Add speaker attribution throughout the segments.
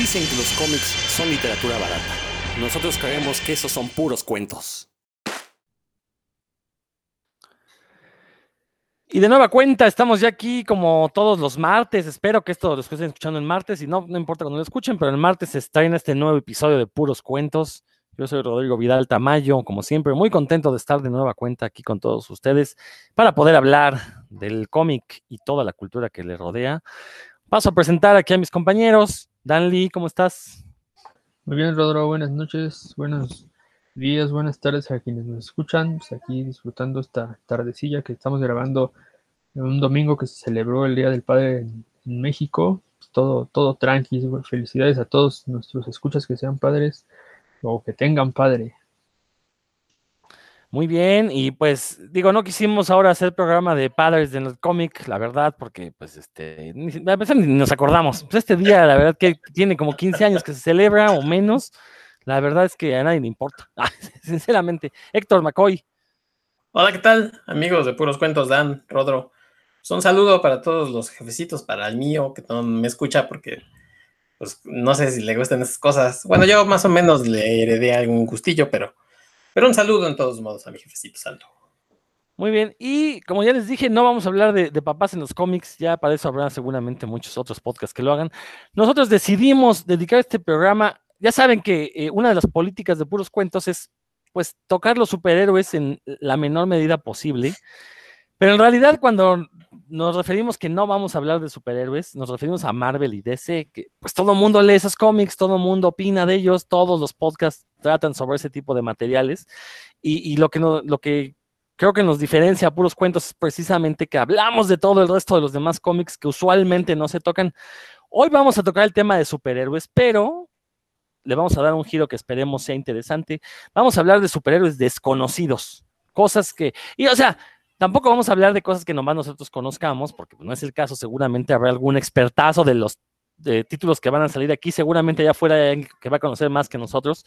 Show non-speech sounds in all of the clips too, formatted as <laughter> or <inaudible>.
Speaker 1: Dicen que los cómics son literatura barata. Nosotros creemos que esos son puros cuentos.
Speaker 2: Y de nueva cuenta, estamos ya aquí como todos los martes. Espero que esto lo estén escuchando en martes. Y no, no importa cuando lo escuchen, pero el martes está en este nuevo episodio de Puros Cuentos. Yo soy Rodrigo Vidal Tamayo, como siempre, muy contento de estar de nueva cuenta aquí con todos ustedes para poder hablar del cómic y toda la cultura que le rodea. Paso a presentar aquí a mis compañeros. Dan Lee, ¿cómo estás?
Speaker 3: Muy bien, Rodrigo, buenas noches, buenos días, buenas tardes a quienes nos escuchan. Pues aquí disfrutando esta tardecilla que estamos grabando en un domingo que se celebró el Día del Padre en, en México. Pues todo, todo tranqui. Felicidades a todos nuestros escuchas que sean padres o que tengan padre.
Speaker 2: Muy bien, y pues digo, no quisimos ahora hacer programa de padres en el cómic, la verdad, porque pues este, a pesar ni nos acordamos. Pues este día, la verdad que tiene como 15 años que se celebra o menos, la verdad es que a nadie le importa, <laughs> sinceramente. Héctor McCoy.
Speaker 4: Hola, ¿qué tal? Amigos de Puros Cuentos, Dan, Rodro. Pues un saludo para todos los jefecitos, para el mío, que no me escucha porque pues no sé si le gustan esas cosas. Bueno, yo más o menos le heredé algún gustillo, pero pero un saludo en todos modos a mi jefecito Saldo.
Speaker 2: Muy bien, y como ya les dije, no vamos a hablar de, papás en los cómics, ya para eso habrá seguramente muchos otros podcasts que lo hagan. Nosotros decidimos dedicar este programa, ya saben que eh, una de las políticas de puros cuentos es pues tocar los superhéroes en la menor medida posible, pero en realidad cuando nos referimos que no vamos a hablar de superhéroes, nos referimos a Marvel y DC, que pues todo el mundo lee esos cómics, todo el mundo opina de ellos, todos los podcasts tratan sobre ese tipo de materiales, y, y lo, que no, lo que creo que nos diferencia a puros cuentos es precisamente que hablamos de todo el resto de los demás cómics que usualmente no se tocan. Hoy vamos a tocar el tema de superhéroes, pero le vamos a dar un giro que esperemos sea interesante. Vamos a hablar de superhéroes desconocidos, cosas que, y o sea, Tampoco vamos a hablar de cosas que nomás nosotros conozcamos, porque no es el caso. Seguramente habrá algún expertazo de los títulos que van a salir aquí. Seguramente allá afuera que va a conocer más que nosotros.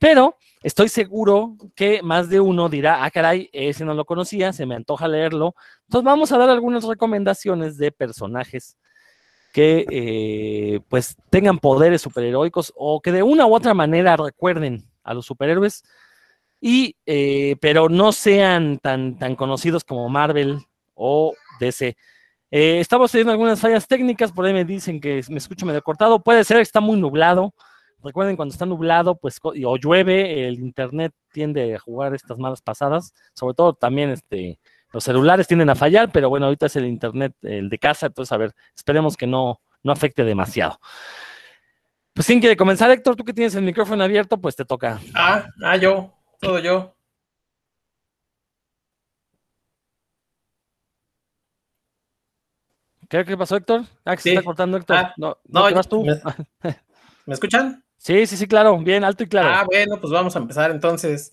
Speaker 2: Pero estoy seguro que más de uno dirá, ah, caray, ese no lo conocía, se me antoja leerlo. Entonces vamos a dar algunas recomendaciones de personajes que eh, pues tengan poderes superheroicos o que de una u otra manera recuerden a los superhéroes y, eh, pero no sean tan, tan conocidos como Marvel o DC. Eh, estamos teniendo algunas fallas técnicas, por ahí me dicen que me escucho medio cortado, puede ser que está muy nublado. Recuerden, cuando está nublado, pues, o llueve, el internet tiende a jugar estas malas pasadas, sobre todo también este, los celulares tienden a fallar, pero bueno, ahorita es el internet, el de casa, entonces a ver, esperemos que no, no afecte demasiado. Pues ¿quién quiere comenzar, Héctor? Tú que tienes el micrófono abierto, pues te toca.
Speaker 4: Ah, ah, yo, todo yo.
Speaker 2: ¿Qué, ¿Qué, pasó, Héctor? Ah, que sí. se está cortando, Héctor.
Speaker 4: Ah,
Speaker 2: no,
Speaker 4: no,
Speaker 2: ¿no vas tú?
Speaker 4: Me, <laughs> ¿Me, escuchan?
Speaker 2: Sí, sí, sí, claro, bien, alto y claro.
Speaker 4: Ah, bueno, pues vamos a empezar entonces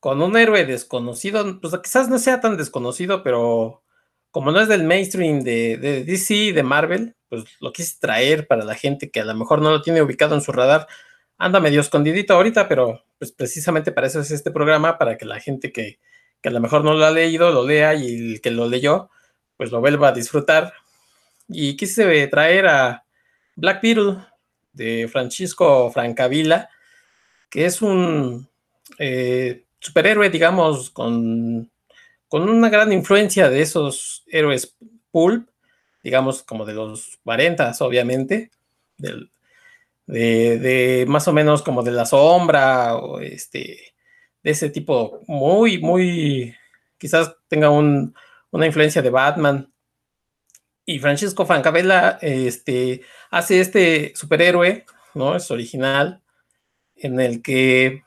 Speaker 4: con un héroe desconocido, pues quizás no sea tan desconocido, pero como no es del mainstream de, de DC y de Marvel, pues lo quise traer para la gente que a lo mejor no lo tiene ubicado en su radar. Anda medio escondidito ahorita, pero pues precisamente para eso es este programa, para que la gente que, que a lo mejor no lo ha leído lo lea y el que lo leyó, pues lo vuelva a disfrutar. Y quise traer a Black Beetle de Francisco Francavilla, que es un eh, superhéroe, digamos, con, con, una gran influencia de esos héroes pulp, digamos, como de los 40, obviamente, del, de, más o menos como de la sombra, o este, de ese tipo, muy, muy, quizás tenga un, una influencia de Batman. Y Francisco Francavilla este, hace este superhéroe, ¿no? Es original, en el que,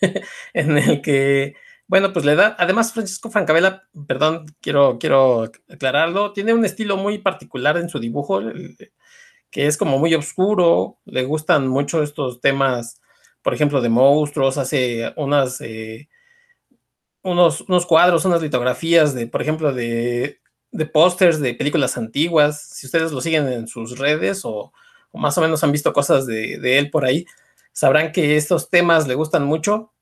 Speaker 4: <laughs> en el que, bueno, pues le da, además Francisco Francavilla, perdón, quiero, quiero aclararlo, tiene un estilo muy particular en su dibujo, que es como muy oscuro, le gustan mucho estos temas, por ejemplo, de monstruos, hace unas, eh, unos, unos cuadros, unas litografías de, por ejemplo, de, de pósters de películas antiguas, si ustedes lo siguen en sus redes o, más o menos han visto cosas de, él por ahí, sabrán que estos temas le gustan mucho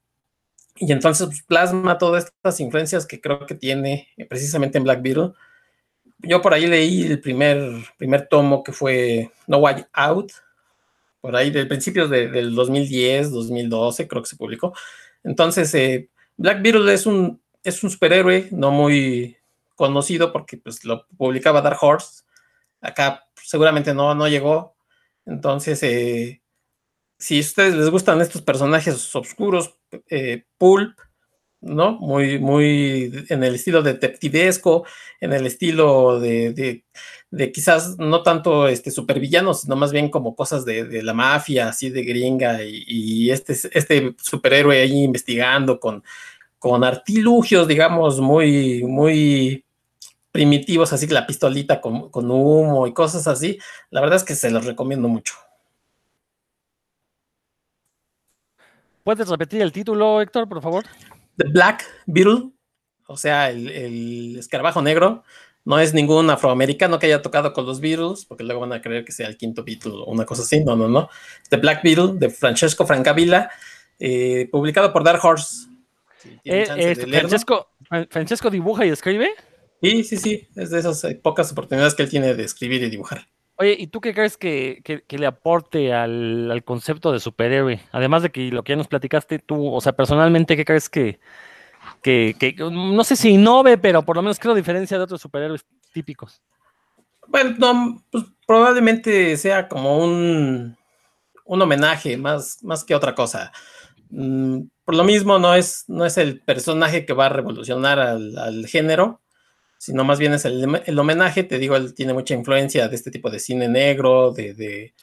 Speaker 4: y entonces pues, plasma todas estas influencias que creo que tiene precisamente en Black Beetle. Yo por ahí leí el primer, primer tomo que fue No Way Out por ahí de principios del 2010, 2012, creo que se publicó. Entonces, eh, Black Beetle es un, es un superhéroe no muy conocido porque pues, lo publicaba Dark Horse. Acá seguramente no, no llegó. Entonces, eh, si a ustedes les gustan estos personajes oscuros, eh, Pulp, ¿no? Muy, muy en el estilo detectivesco, en el estilo de, de, quizás no tanto este supervillanos, sino más bien como cosas de, la mafia, así de gringa, y, este, este superhéroe ahí investigando con, con artilugios, digamos, muy, muy primitivos, así que la pistolita con, con humo y cosas así. La verdad es que se los recomiendo mucho.
Speaker 2: ¿Puedes repetir el título, Héctor, por favor?
Speaker 4: The Black Beetle, o sea, el, escarabajo negro, no es ningún afroamericano que haya tocado con los Beatles, porque luego van a creer que sea el quinto Beatle o una cosa así. No, no, no. The Black Beetle de Francesco Francavilla, eh, publicado por Dark Horse.
Speaker 2: Eh, Francesco, Francesco dibuja y escribe.
Speaker 4: Sí, sí, sí. Es de esas pocas oportunidades que él tiene de escribir y dibujar.
Speaker 2: Oye, ¿y tú qué crees que, le aporte al, concepto de superhéroe? Además de que lo que ya nos platicaste tú, o sea, personalmente, ¿qué crees que, que, no sé si innove, pero por lo menos creo diferencia de otros superhéroes típicos?
Speaker 4: Bueno, pues probablemente sea como un, un homenaje más, más que otra cosa. Mm, por lo mismo, no es, no es el personaje que va a revolucionar al, al género, sino más bien es el, homenaje, te digo, él tiene mucha influencia de este tipo de cine negro, de,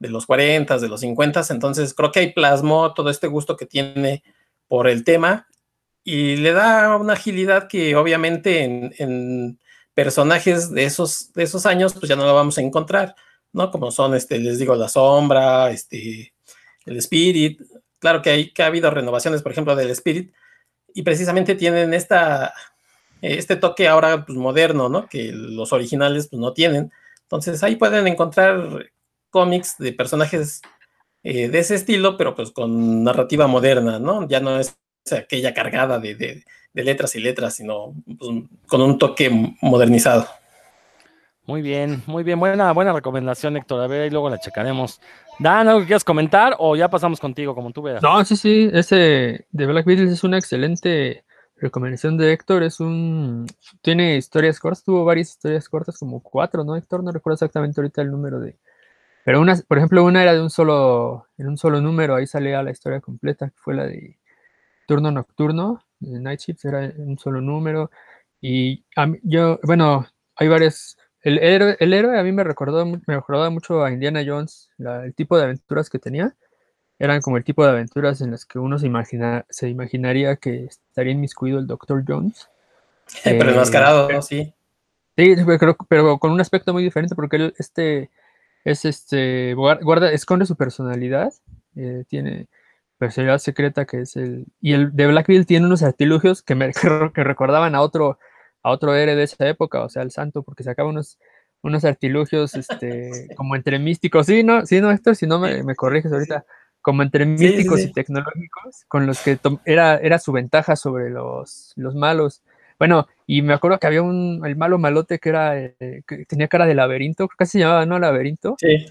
Speaker 4: los 40, de los 50, entonces creo que ahí plasmó todo este gusto que tiene por el tema y le da una agilidad que obviamente en, personajes de esos, de esos años pues ya no lo vamos a encontrar, ¿no? Como son, este, les digo, la sombra, este, el spirit, claro que, hay, que ha habido renovaciones, por ejemplo, del spirit, y precisamente tienen esta este toque ahora pues, moderno, ¿no? Que los originales pues, no tienen. Entonces ahí pueden encontrar cómics de personajes eh, de ese estilo, pero pues con narrativa moderna, ¿no? Ya no es aquella cargada de, letras y letras, sino pues, con un toque modernizado.
Speaker 2: Muy bien, muy bien, buena, buena recomendación, Héctor. A ver, ahí luego la checaremos. Dan, ¿algo que quieras comentar o ya pasamos contigo, como tú veas?
Speaker 3: No, sí, sí, ese de Black Beatles es una excelente recomendación de Héctor es un. Tiene historias cortas, tuvo varias historias cortas, como cuatro, ¿no, Héctor? No recuerdo exactamente ahorita el número de. Pero una, por ejemplo, una era de un solo, en un solo número, ahí salía la historia completa, que fue la de Turno Nocturno, de Night Shifts, era un solo número. Y yo, bueno, hay varias. El héroe, el héroe a mí me recordó, me recordaba mucho a Indiana Jones, el tipo de aventuras que tenía eran como el tipo de aventuras en las que uno se, imagina, se imaginaría que estaría inmiscuido el Dr. Jones. <laughs>
Speaker 4: pero enmascarado, ¿no? Sí.
Speaker 3: Sí, pero, pero, con un aspecto muy diferente porque él este, es este, guarda, esconde su personalidad, eh, tiene personalidad secreta que es el... Y el de Blackville tiene unos artilugios que, me, <laughs> que recordaban a otro, a otro héroe de esa época, o sea, el santo, porque sacaba unos, unos artilugios este, <laughs> como entre místicos. Sí, no, sí, no, Héctor, si no me, me corriges ahorita como entre místicos y tecnológicos, con los que era, era su ventaja sobre los, los malos. Bueno, y me acuerdo que había un, el malo malote que era, eh, que tenía cara de laberinto, creo que se llamaba, ¿no? Laberinto.
Speaker 4: Sí,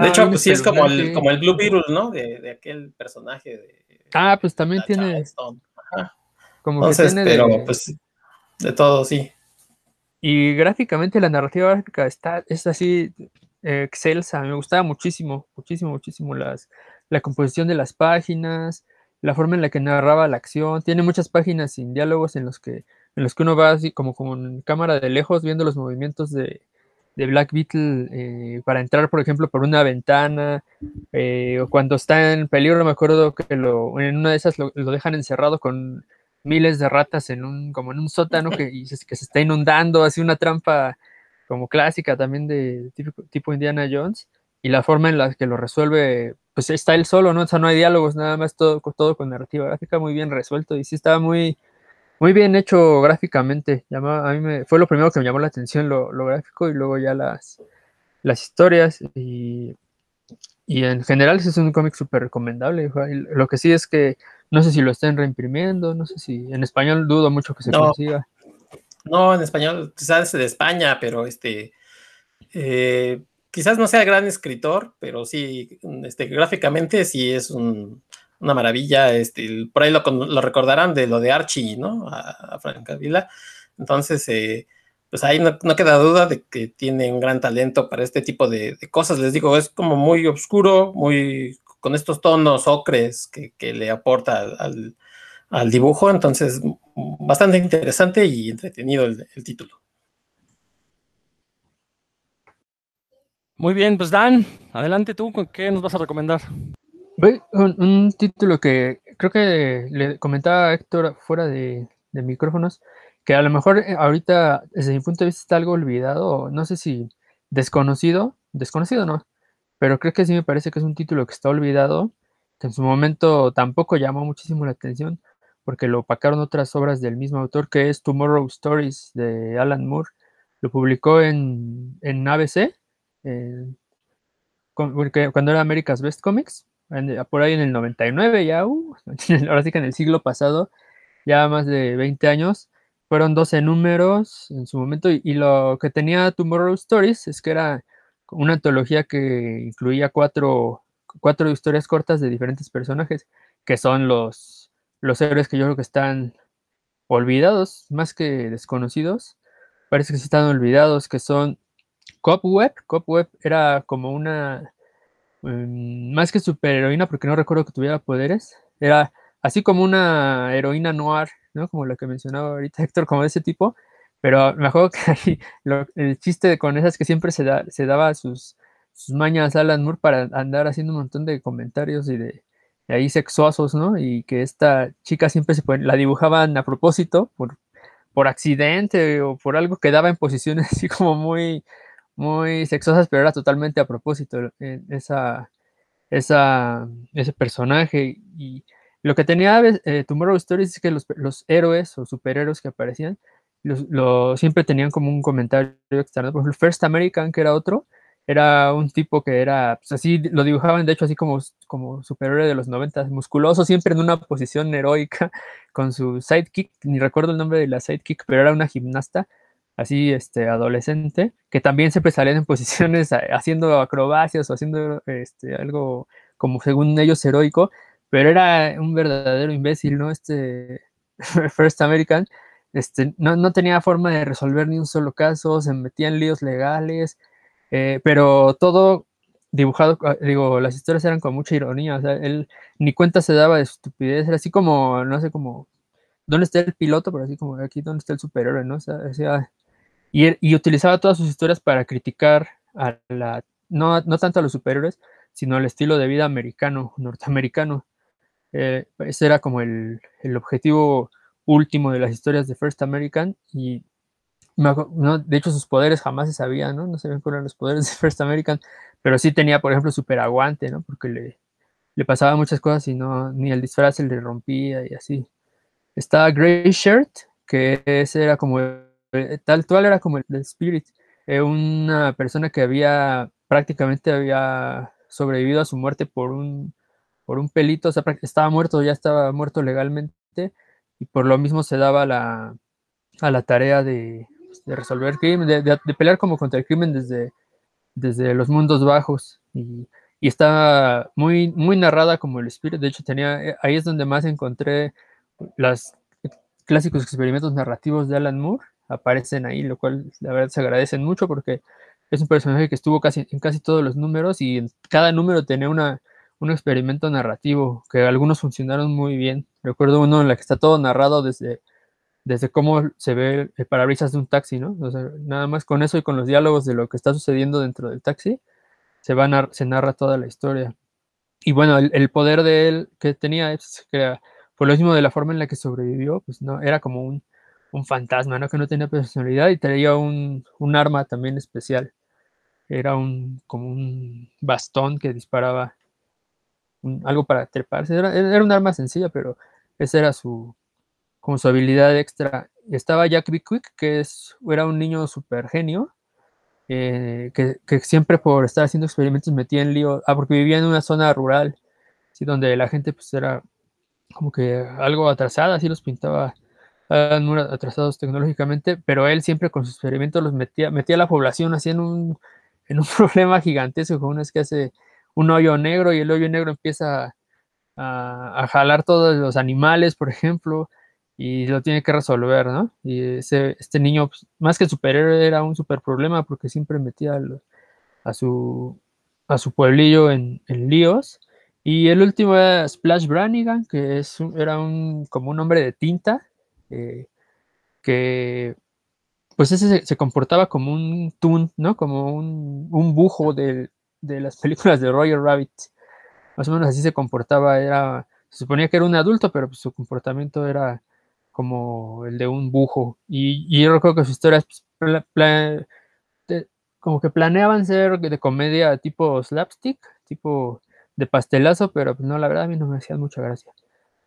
Speaker 4: de hecho, pues sí es como el, como el Blue Beetle, ¿no? De, de aquel personaje de...
Speaker 3: Ah, pues también tiene...
Speaker 4: Como Entonces, que tiene pero pues de todo, sí.
Speaker 3: Y gráficamente la narrativa gráfica está, es así eh, excelsa, me gustaba muchísimo, muchísimo, muchísimo las, la composición de las páginas, la forma en la que narraba la acción. Tiene muchas páginas sin diálogos en los que, en los que uno va así como con cámara de lejos viendo los movimientos de, Black Beetle eh, para entrar, por ejemplo, por una ventana, eh, o cuando está en peligro, me acuerdo que lo, en una de esas lo, dejan encerrado con miles de ratas en un, como en un sótano que, que se está inundando, así una trampa como clásica también de tipo Indiana Jones, y la forma en la que lo resuelve pues está él solo, ¿no? O sea, no hay diálogos, nada más todo, todo con narrativa gráfica muy bien resuelto y sí estaba muy, muy bien hecho gráficamente. a mí me, fue lo primero que me llamó la atención lo, gráfico y luego ya las, las historias y, en general es un cómic súper recomendable. Lo que sí es que no sé si lo estén reimprimiendo, no sé si en español dudo mucho que se consiga.
Speaker 4: No, en español, quizás de España, pero este... Eh, quizás no sea gran escritor, pero sí, este, gráficamente sí es una maravilla. Este, por ahí lo, recordarán de lo de Archie, ¿no? A, Frank Avila. Entonces, eh, pues ahí no, queda duda de que tiene un gran talento para este tipo de, cosas. Les digo, es como muy oscuro, muy con estos tonos ocres que, le aporta al, dibujo. Entonces, bastante interesante y entretenido el, título.
Speaker 2: Muy bien, pues Dan, adelante tú, ¿qué nos vas a recomendar?
Speaker 3: Un, título que creo que le comentaba Héctor fuera de, de micrófonos, que a lo mejor eh, ahorita, desde mi punto de vista, está algo olvidado, no sé si desconocido, desconocido no, pero creo que sí me parece que es un título que está olvidado, que en su momento tampoco llamó muchísimo la atención, porque lo opacaron otras obras del mismo autor, que es Tomorrow Stories de Alan Moore. Lo publicó en, en ABC, cuando era America's Best Comics, por ahí en el 99 ya, uh, <laughs> ahora sí que en el siglo pasado, ya más de 20 años, fueron 12 números en su momento y, lo que tenía Tomorrow Stories es que era una antología que incluía cuatro, cuatro historias cortas de diferentes personajes, que son los, los héroes que yo creo que están olvidados, más que desconocidos. Parece que se están olvidados, que son Cobweb. Cobweb era como una, mm, más que superheroína, porque no recuerdo que tuviera poderes, era así como una heroína noir como lo que mencionaba ahorita Héctor, como de ese tipo, pero me acuerdo que el chiste con esas que siempre se, da, se daba sus, sus mañas a Alan Moore para andar haciendo un montón de comentarios y de, ahí sexuosos, ¿no? Y que esta chica siempre se la dibujaban a propósito, por, por accidente o por algo que daba en posiciones <laughs> así como muy, muy sexosas, pero era totalmente a propósito esa, esa, ese personaje. Y lo que tenía eh, Tomorrow Stories es que los, héroes o superhéroes que aparecían los, siempre tenían como un comentario externo. Por ejemplo, First American, que era otro, era un tipo que era, pues así, lo dibujaban de hecho así como, como superhéroe de los 90, musculoso, siempre en una posición heroica, <laughs> con su sidekick, ni recuerdo el nombre de la sidekick, pero era una gimnasta, así, este, adolescente, que también siempre salían en <laughs> posiciones haciendo acrobacias o haciendo, este, algo como según ellos heroico, pero era un verdadero imbécil, ¿no? Este <laughs> First American, este, no, tenía forma de resolver ni un solo caso, se metía en líos legales, eh, pero todo dibujado, ah, digo, las historias eran con mucha ironía, o sea, él ni cuenta se daba de estupidez, era así como, no sé, como, ¿dónde está el piloto? Pero así como, aquí, ¿dónde está el superhéroe? ¿no? O sea, y, y, utilizaba todas sus historias para criticar a la, no, no tanto a los superhéroes, sino al estilo de vida americano, norteamericano. Eh, ese era como el, objetivo último de las historias de First American y de hecho sus poderes jamás se sabían, ¿no? No sabían cuáles eran los poderes de First American, pero sí tenía, por ejemplo, super aguante, ¿no? Porque le, le pasaba muchas cosas y no, ni el disfraz se le rompía y así. Estaba Grey Shirt, que ese era como, tal cual era como el, Spirit, eh, una persona que había prácticamente había sobrevivido a su muerte por un por un pelito, o sea, estaba muerto, ya estaba muerto legalmente, y por lo mismo se daba la, a la tarea de, resolver crimen, de, pelear como contra el crimen desde, desde los mundos bajos. Y, y está muy, muy narrada como el espíritu. De hecho, tenía, eh, ahí es donde más encontré los clásicos experimentos narrativos de Alan Moore. Aparecen ahí, lo cual la verdad se agradecen mucho porque es un personaje que estuvo casi en casi todos los números y en cada número tenía una, un experimento narrativo, que algunos funcionaron muy bien. Recuerdo uno en la que está todo narrado desde, desde cómo se ve el parabrisas de un taxi, ¿no? Nada más con eso y con los diálogos de lo que está sucediendo dentro del taxi, se, va se narra toda la historia. Y bueno, el, poder de él que tenía es por lo mismo de la forma en la que sobrevivió, pues no, era como un, un fantasma, ¿no? Que no tenía personalidad y tenía un, un arma también especial. Era un, como un bastón que disparaba algo para treparse. Era, era, un arma sencilla, pero esa era su, como su habilidad extra. Estaba Jack B. Quick, que es, era un niño súper genio, eh, que, que, siempre por estar haciendo experimentos metía en lío, ah, porque vivía en una zona rural, ¿sí? donde la gente pues era como que algo atrasada, así los pintaba muy atrasados tecnológicamente, pero él siempre con sus experimentos los metía, metía a la población así en un, <laughs> en un problema gigantesco, uno es que hace un hoyo negro y el hoyo negro empieza a, jalar todos los animales, por ejemplo, y lo tiene que resolver, ¿no? Y ese, este niño, pues, más que superhéroe, era un super problema porque siempre metía a, su, a su pueblillo en, en, líos. Y el último era Splash Branigan, que es era un, como un hombre de tinta, eh, que pues ese se, comportaba como un toon, ¿no? Como un, un bujo de, de, las <laughs> películas de Roger Rabbit. Más o menos así se comportaba, era, se suponía que era un adulto, pero pues, su comportamiento era como el de un bujo. Y, y yo recuerdo que sus historias pues, como que planeaban ser de comedia tipo slapstick, tipo de pastelazo, pero pues, no, la verdad a mí no me hacían mucha gracia.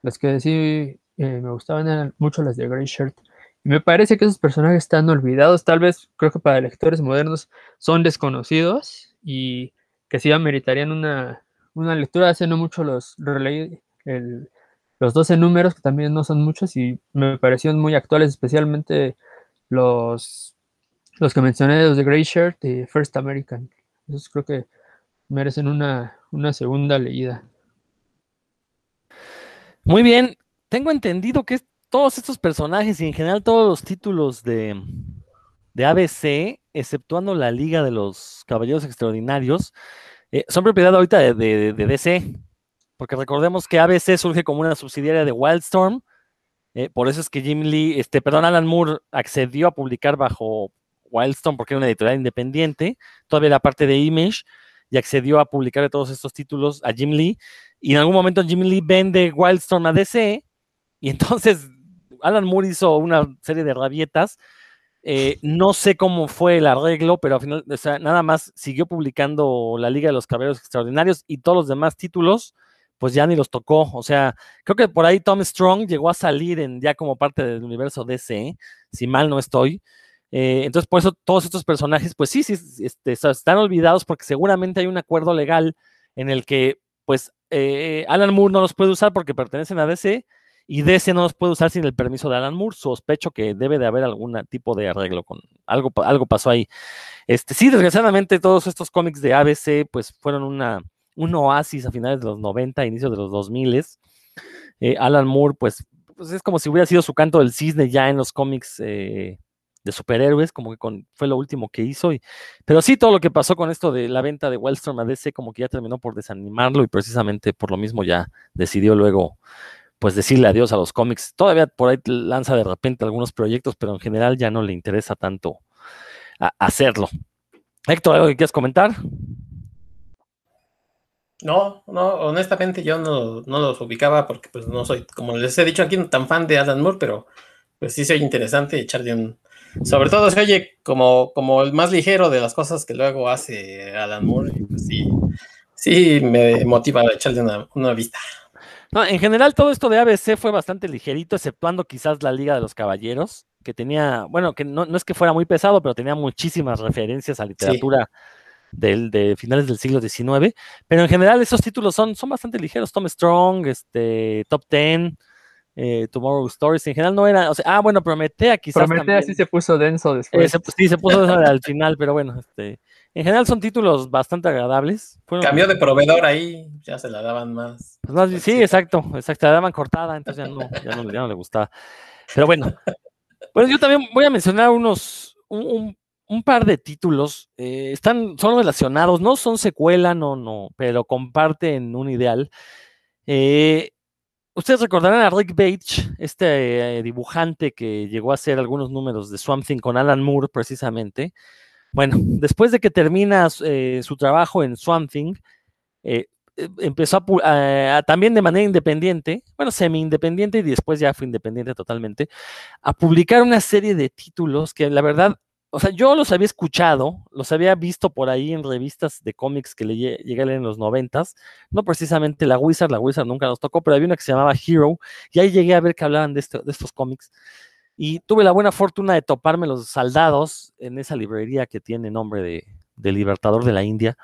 Speaker 3: Las que sí eh, me gustaban mucho las de Grey Shirt. Y me parece que esos personajes están olvidados, tal vez creo que para lectores modernos son desconocidos y que sí ameritarían una, una lectura. Hace no mucho los releí el, los 12 números, que también no son muchos y me parecieron muy actuales, especialmente los, los que mencioné, los de Grey Shirt y First American. Esos creo que merecen una, una segunda leída.
Speaker 2: Muy bien, tengo entendido que todos estos personajes y en general todos los títulos de, de ABC, exceptuando la Liga de los Caballeros Extraordinarios, eh, son propiedad ahorita de, de, DC. Porque recordemos que ABC surge como una subsidiaria de Wildstorm. Eh, por eso es que Jim Lee, este, perdón, Alan Moore accedió a publicar bajo Wildstorm porque era una editorial independiente. Todavía era parte de Image y accedió a publicar de todos estos títulos a Jim Lee. Y en algún momento Jim Lee vende Wildstorm a DC. Y entonces <laughs> Alan Moore hizo una serie de rabietas. Eh, no sé cómo fue el arreglo, pero al final, o sea, nada más siguió publicando la Liga de los Caballeros Extraordinarios y todos los demás títulos, pues ya ni los tocó. O sea, creo que por ahí Tom Strong llegó a salir en, ya como parte del universo DC, si mal no estoy. Eh, entonces, por eso todos estos personajes, pues sí, sí, este, están olvidados porque seguramente hay un acuerdo legal en el que, pues, eh, Alan Moore no los puede usar porque pertenecen a DC y DC no los puede usar sin el permiso de Alan Moore. Sospecho que debe de haber algún tipo de arreglo con algo, algo pasó ahí. Este, sí, desgraciadamente todos estos cómics de ABC pues fueron una, un oasis a finales de los 90, inicios de los 2000. Eh, Alan Moore pues, pues, es como si hubiera sido su canto del cisne ya en los cómics eh, de superhéroes, como que con, fue lo último que hizo. Y, pero sí, todo lo que pasó con esto de la venta de Wildstorm a DC como que ya terminó por desanimarlo y precisamente por lo mismo ya decidió luego pues decirle adiós a los cómics. Todavía por ahí lanza de repente algunos proyectos, pero en general ya no le interesa tanto hacerlo. Héctor, ¿algo que quieras comentar?
Speaker 4: No, no, honestamente yo no, no, los ubicaba porque pues no soy, como les he dicho aquí, tan fan de Alan Moore, pero pues sí soy interesante echarle un... Sobre todo se oye como, como el más ligero de las cosas que luego hace Alan Moore, y pues sí, sí me motiva echarle una, una vista.
Speaker 2: No, en general todo esto de ABC fue bastante ligerito, exceptuando quizás la Liga de los Caballeros, que tenía, bueno, que no, no es que fuera muy pesado, pero tenía muchísimas referencias a literatura sí. del, de finales del siglo XIX. Pero en general esos títulos son, son bastante ligeros. Tom Strong, este, Top Ten, eh, Tomorrow Stories, en general no era, o sea, ah, bueno, Prometea quizás.
Speaker 3: Prometea también, sí se puso denso después.
Speaker 2: Eh, se, sí, se puso denso <laughs> al final, pero bueno, este, en general son títulos bastante agradables.
Speaker 4: Fueron, Cambió de proveedor ahí, ya se la daban más.
Speaker 2: Pues más sí, exacto, exacto, la daban cortada, entonces ya no, ya no, ya no le gustaba. Pero bueno, bueno, yo también voy a mencionar unos, un, un, un par de títulos. Eh, están, son relacionados, no son secuela, no, no, pero comparten un ideal. Eh, Ustedes recordarán a Rick Bates, este eh, dibujante que llegó a hacer algunos números de Swamp Thing con Alan Moore, precisamente. Bueno, después de que termina eh, su trabajo en Swamp Thing, eh, empezó a, también de manera independiente, bueno, semi-independiente y después ya fue independiente totalmente, a publicar una serie de títulos que la verdad o sea, yo los había escuchado, los había visto por ahí en revistas de cómics que le llegué a leer en los noventas, no precisamente la Wizard, la Wizard nunca nos tocó, pero había una que se llamaba Hero, y ahí llegué a ver que hablaban de, de estos cómics, y tuve la buena fortuna de toparme los saldados en esa librería que tiene nombre de, Libertador de la India.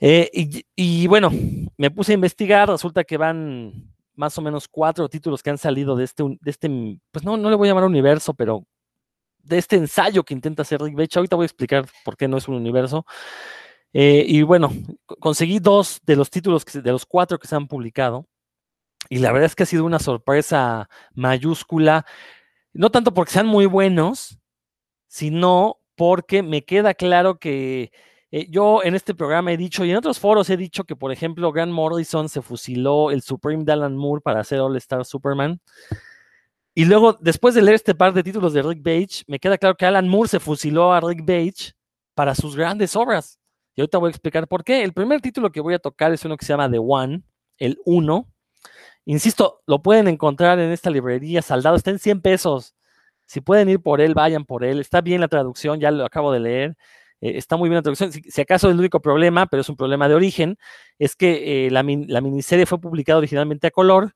Speaker 2: Eh, y, bueno, me puse a investigar, resulta que van más o menos cuatro títulos que han salido de este, de este pues no, no le voy a llamar universo, pero de este ensayo que intenta hacer Rick Bates. Ahorita voy a explicar por qué no es un universo. Eh, y bueno, conseguí dos de los títulos, de los cuatro que se han publicado. Y la verdad es que ha sido una sorpresa mayúscula, no tanto porque sean muy buenos, sino porque me queda claro que eh, yo en este programa he dicho y en otros foros he dicho que, por ejemplo, Grant Morrison se fusiló el Supreme de Alan Moore para hacer All Star Superman. Y luego, después de leer este par de títulos de Rick Page, me queda claro que Alan Moore se fusiló a Rick Page para sus grandes obras. Y ahorita voy a explicar por qué. El primer título que voy a tocar es uno que se llama The One, el 1. Insisto, lo pueden encontrar en esta librería saldado, está en 100 pesos. Si pueden ir por él, vayan por él. Está bien la traducción, ya lo acabo de leer. Eh, está muy bien la traducción. Si, acaso el único problema, pero es un problema de origen, es que eh, la, miniserie fue publicada originalmente a color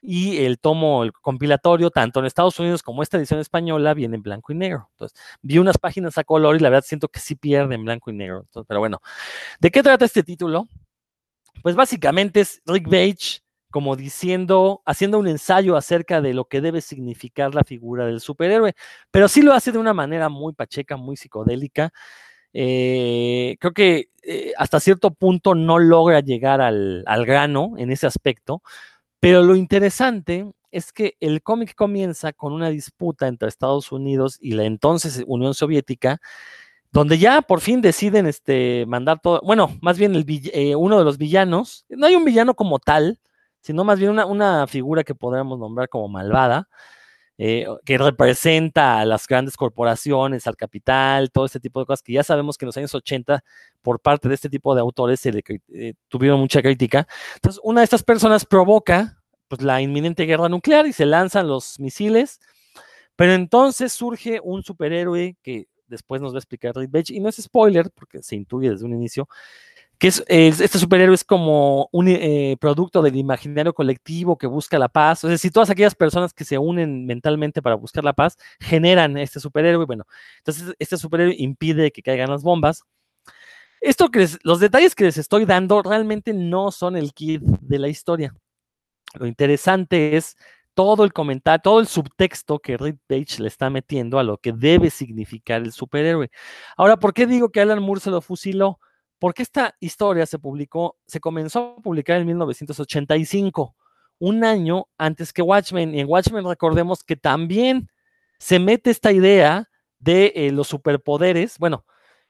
Speaker 2: y el tomo, el compilatorio, tanto en Estados Unidos como esta edición española, viene en blanco y negro. Entonces, vi unas páginas a color y la verdad siento que sí pierde en blanco y negro. pero bueno, ¿de qué trata este título? Pues básicamente es Rick Page como diciendo, haciendo un ensayo acerca de lo que debe significar la figura del superhéroe, pero sí lo hace de una manera muy pacheca, muy psicodélica. Eh, creo que eh, hasta cierto punto no logra llegar al, al, grano en ese aspecto, pero lo interesante es que el cómic comienza con una disputa entre Estados Unidos y la entonces Unión Soviética, donde ya por fin deciden este, mandar todo, bueno, más bien eh, uno de los villanos, no hay un villano como tal, sino más bien una, una figura que podríamos nombrar como malvada, eh, que representa a las grandes corporaciones, al capital, todo este tipo de cosas que ya sabemos que en los años 80, por parte de este tipo de autores, se le, eh, tuvieron mucha crítica. Entonces, una de estas personas provoca pues, la inminente guerra nuclear y se lanzan los misiles, pero entonces surge un superhéroe que después nos va a explicar Rick Page, y no es spoiler, porque se intuye desde un inicio, que es, este superhéroe es como un eh, producto del imaginario colectivo que busca la paz. Sea, si todas aquellas personas que se unen mentalmente para buscar la paz generan este superhéroe, bueno, entonces este superhéroe impide que caigan las bombas. Esto que los detalles que les estoy dando realmente no son el kit de la historia. Lo interesante es todo el comentario, todo el subtexto que Rick Page le está metiendo a lo que debe significar el superhéroe. Ahora, ¿por qué digo que Alan Moore se lo fusiló? Porque esta historia se publicó, se comenzó a publicar en 1985, un año antes que Watchmen. Y en Watchmen recordemos que también se mete esta idea de eh, los superpoderes. Bueno,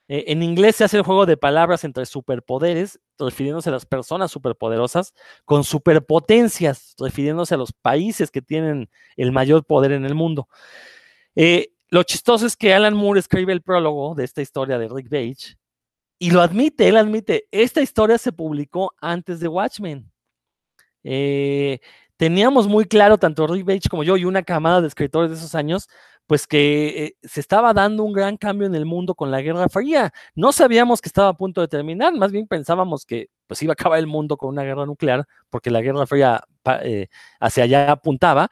Speaker 2: eh, en inglés se hace el juego de palabras entre superpoderes, refiriéndose a las personas superpoderosas, con superpotencias, refiriéndose a los países que tienen el mayor poder en el mundo. Eh, lo chistoso es que Alan Moore escribe el prólogo de esta historia de Rick Page y lo admite, él admite, esta historia se publicó antes de Watchmen. Eh, teníamos muy claro, tanto Rick Page como yo y una camada de escritores de esos años, pues que eh, se estaba dando un gran cambio en el mundo con la Guerra Fría. No sabíamos que estaba a punto de terminar, más bien pensábamos que pues iba a acabar el mundo con una guerra nuclear, porque la Guerra Fría eh, hacia allá apuntaba.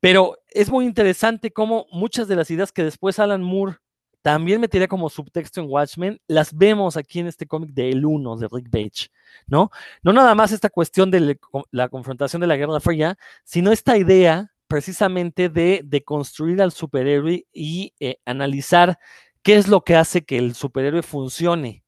Speaker 2: Pero es muy interesante cómo muchas de las ideas que después Alan Moore también metería como subtexto en Watchmen, las vemos aquí en este cómic de El Uno, de Rick Page, ¿no? No nada más esta cuestión de la confrontación de la Guerra Fría, sino esta idea precisamente de, construir al superhéroe y eh, analizar qué es lo que hace que el superhéroe funcione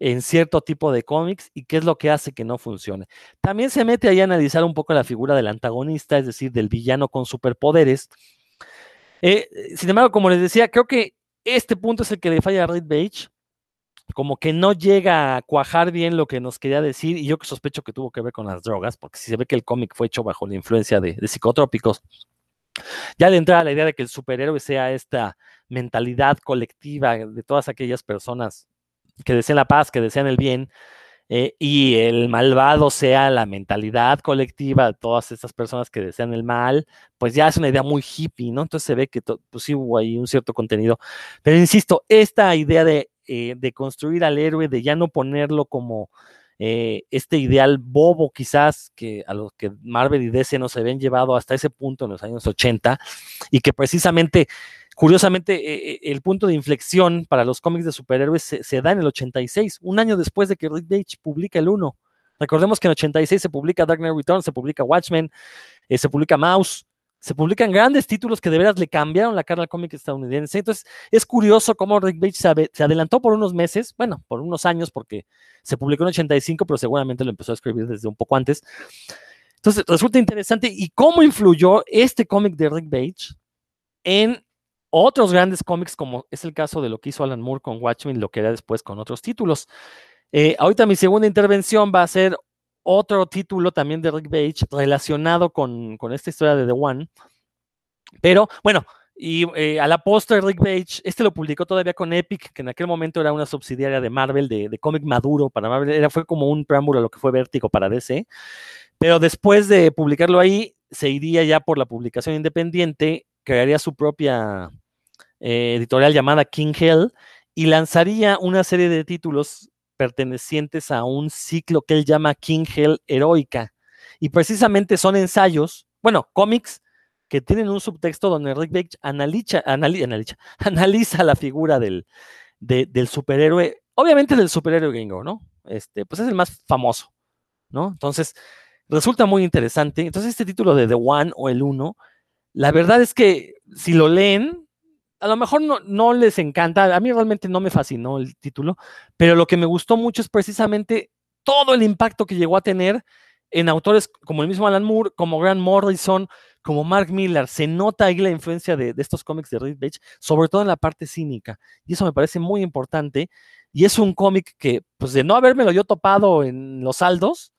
Speaker 2: en cierto tipo de cómics y qué es lo que hace que no funcione. También se mete ahí a analizar un poco la figura del antagonista, es decir, del villano con superpoderes. Eh, sin embargo, como les decía, creo que este punto es el que le falla a Red. Como que no llega a cuajar bien lo que nos quería decir, y yo que sospecho que tuvo que ver con las drogas, porque si se ve que el cómic fue hecho bajo la influencia de, psicotrópicos, ya de entrada la idea de que el superhéroe sea esta mentalidad colectiva de todas aquellas personas que desean la paz, que desean el bien, eh, y el malvado sea la mentalidad colectiva de todas estas personas que desean el mal, pues ya es una idea muy hippie, ¿no? Entonces se ve que pues sí hubo ahí un cierto contenido. Pero insisto, esta idea de, eh, de construir al héroe, de ya no ponerlo como eh, este ideal bobo quizás que a los que Marvel y DC nos habían llevado hasta ese punto en los años 80 y que precisamente Curiosamente, eh, eh, el punto de inflexión para los cómics de superhéroes se, da en el 86, un año después de que Rick Page publica el 1. Recordemos que en el 86 se publica Dark Knight Returns, se publica Watchmen, eh, se publica Mouse, se publican grandes títulos que de veras le cambiaron la cara al cómic estadounidense. Entonces, es curioso cómo Rick Bates se, adelantó por unos meses, bueno, por unos años, porque se publicó en 85, pero seguramente lo empezó a escribir desde un poco antes. Entonces, resulta interesante y cómo influyó este cómic de Rick Bates en otros grandes cómics, como es el caso de lo que hizo Alan Moore con Watchmen, lo que era después con otros títulos. Eh, ahorita mi segunda intervención va a ser otro título también de Rick Bates relacionado con, con esta historia de The One. Pero bueno, y eh, a la postre Rick Bates, este lo publicó todavía con Epic, que en aquel momento era una subsidiaria de Marvel, de, de cómic maduro para Marvel, era, fue como un preámbulo a lo que fue Vértigo para DC. Pero después de publicarlo ahí, se iría ya por la publicación independiente, crearía su propia eh, editorial llamada King Hell y lanzaría una serie de títulos pertenecientes a un ciclo que él llama King Hell Heroica. Y precisamente son ensayos, bueno, cómics que tienen un subtexto donde Rick Bates analiza, analiza, <laughs> analiza la figura del, del superhéroe, obviamente del superhéroe gringo, ¿no? Este, pues es el más famoso, ¿no? Entonces, resulta muy interesante. Entonces, este título de The One o el Uno, la verdad es que si lo leen, a lo mejor no, no, les encanta, a mí realmente no me fascinó el título, pero lo que me gustó mucho es precisamente todo el impacto que llegó a tener en autores como el mismo Alan Moore, como Grant Morrison, como Mark Miller. Se nota ahí la influencia de, de estos cómics de Rick Bates, sobre todo en la parte cínica, y eso me parece muy importante. Y es un cómic que, pues de no habérmelo yo topado en los saldos,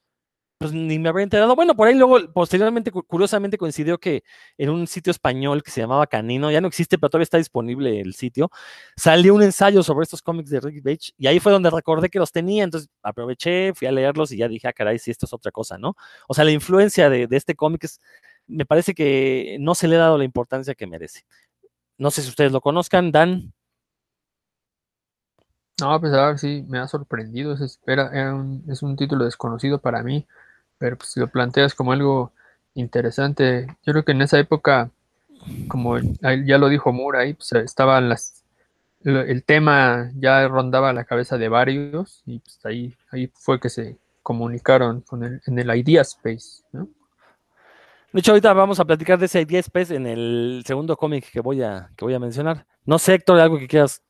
Speaker 2: pues ni me habría enterado. Bueno, por ahí luego, posteriormente, curiosamente coincidió que en un sitio español que se llamaba Canino, ya no existe, pero todavía está disponible el sitio, salió un ensayo sobre estos cómics de Rick Bates y ahí fue donde recordé que los tenía, entonces aproveché, fui a leerlos y ya dije, ah, caray, si esto es otra cosa, ¿no? O sea, la influencia de, de este cómic es, me parece que no se le ha dado la importancia que merece. No sé si ustedes lo conozcan, Dan.
Speaker 3: No, pues a ver, sí, me ha sorprendido. Es, es un título desconocido para mí. Pero pues, si lo planteas como algo interesante, yo creo que en esa época, como ya lo dijo Moore ahí, pues estaban las, el tema ya rondaba la cabeza de varios y pues ahí, ahí fue que se comunicaron con el, en el Idea Space, ¿no?
Speaker 2: De hecho, ahorita vamos a platicar de ese Idea Space en el segundo cómic que voy a que voy a mencionar. No sé, Héctor, algo que quieras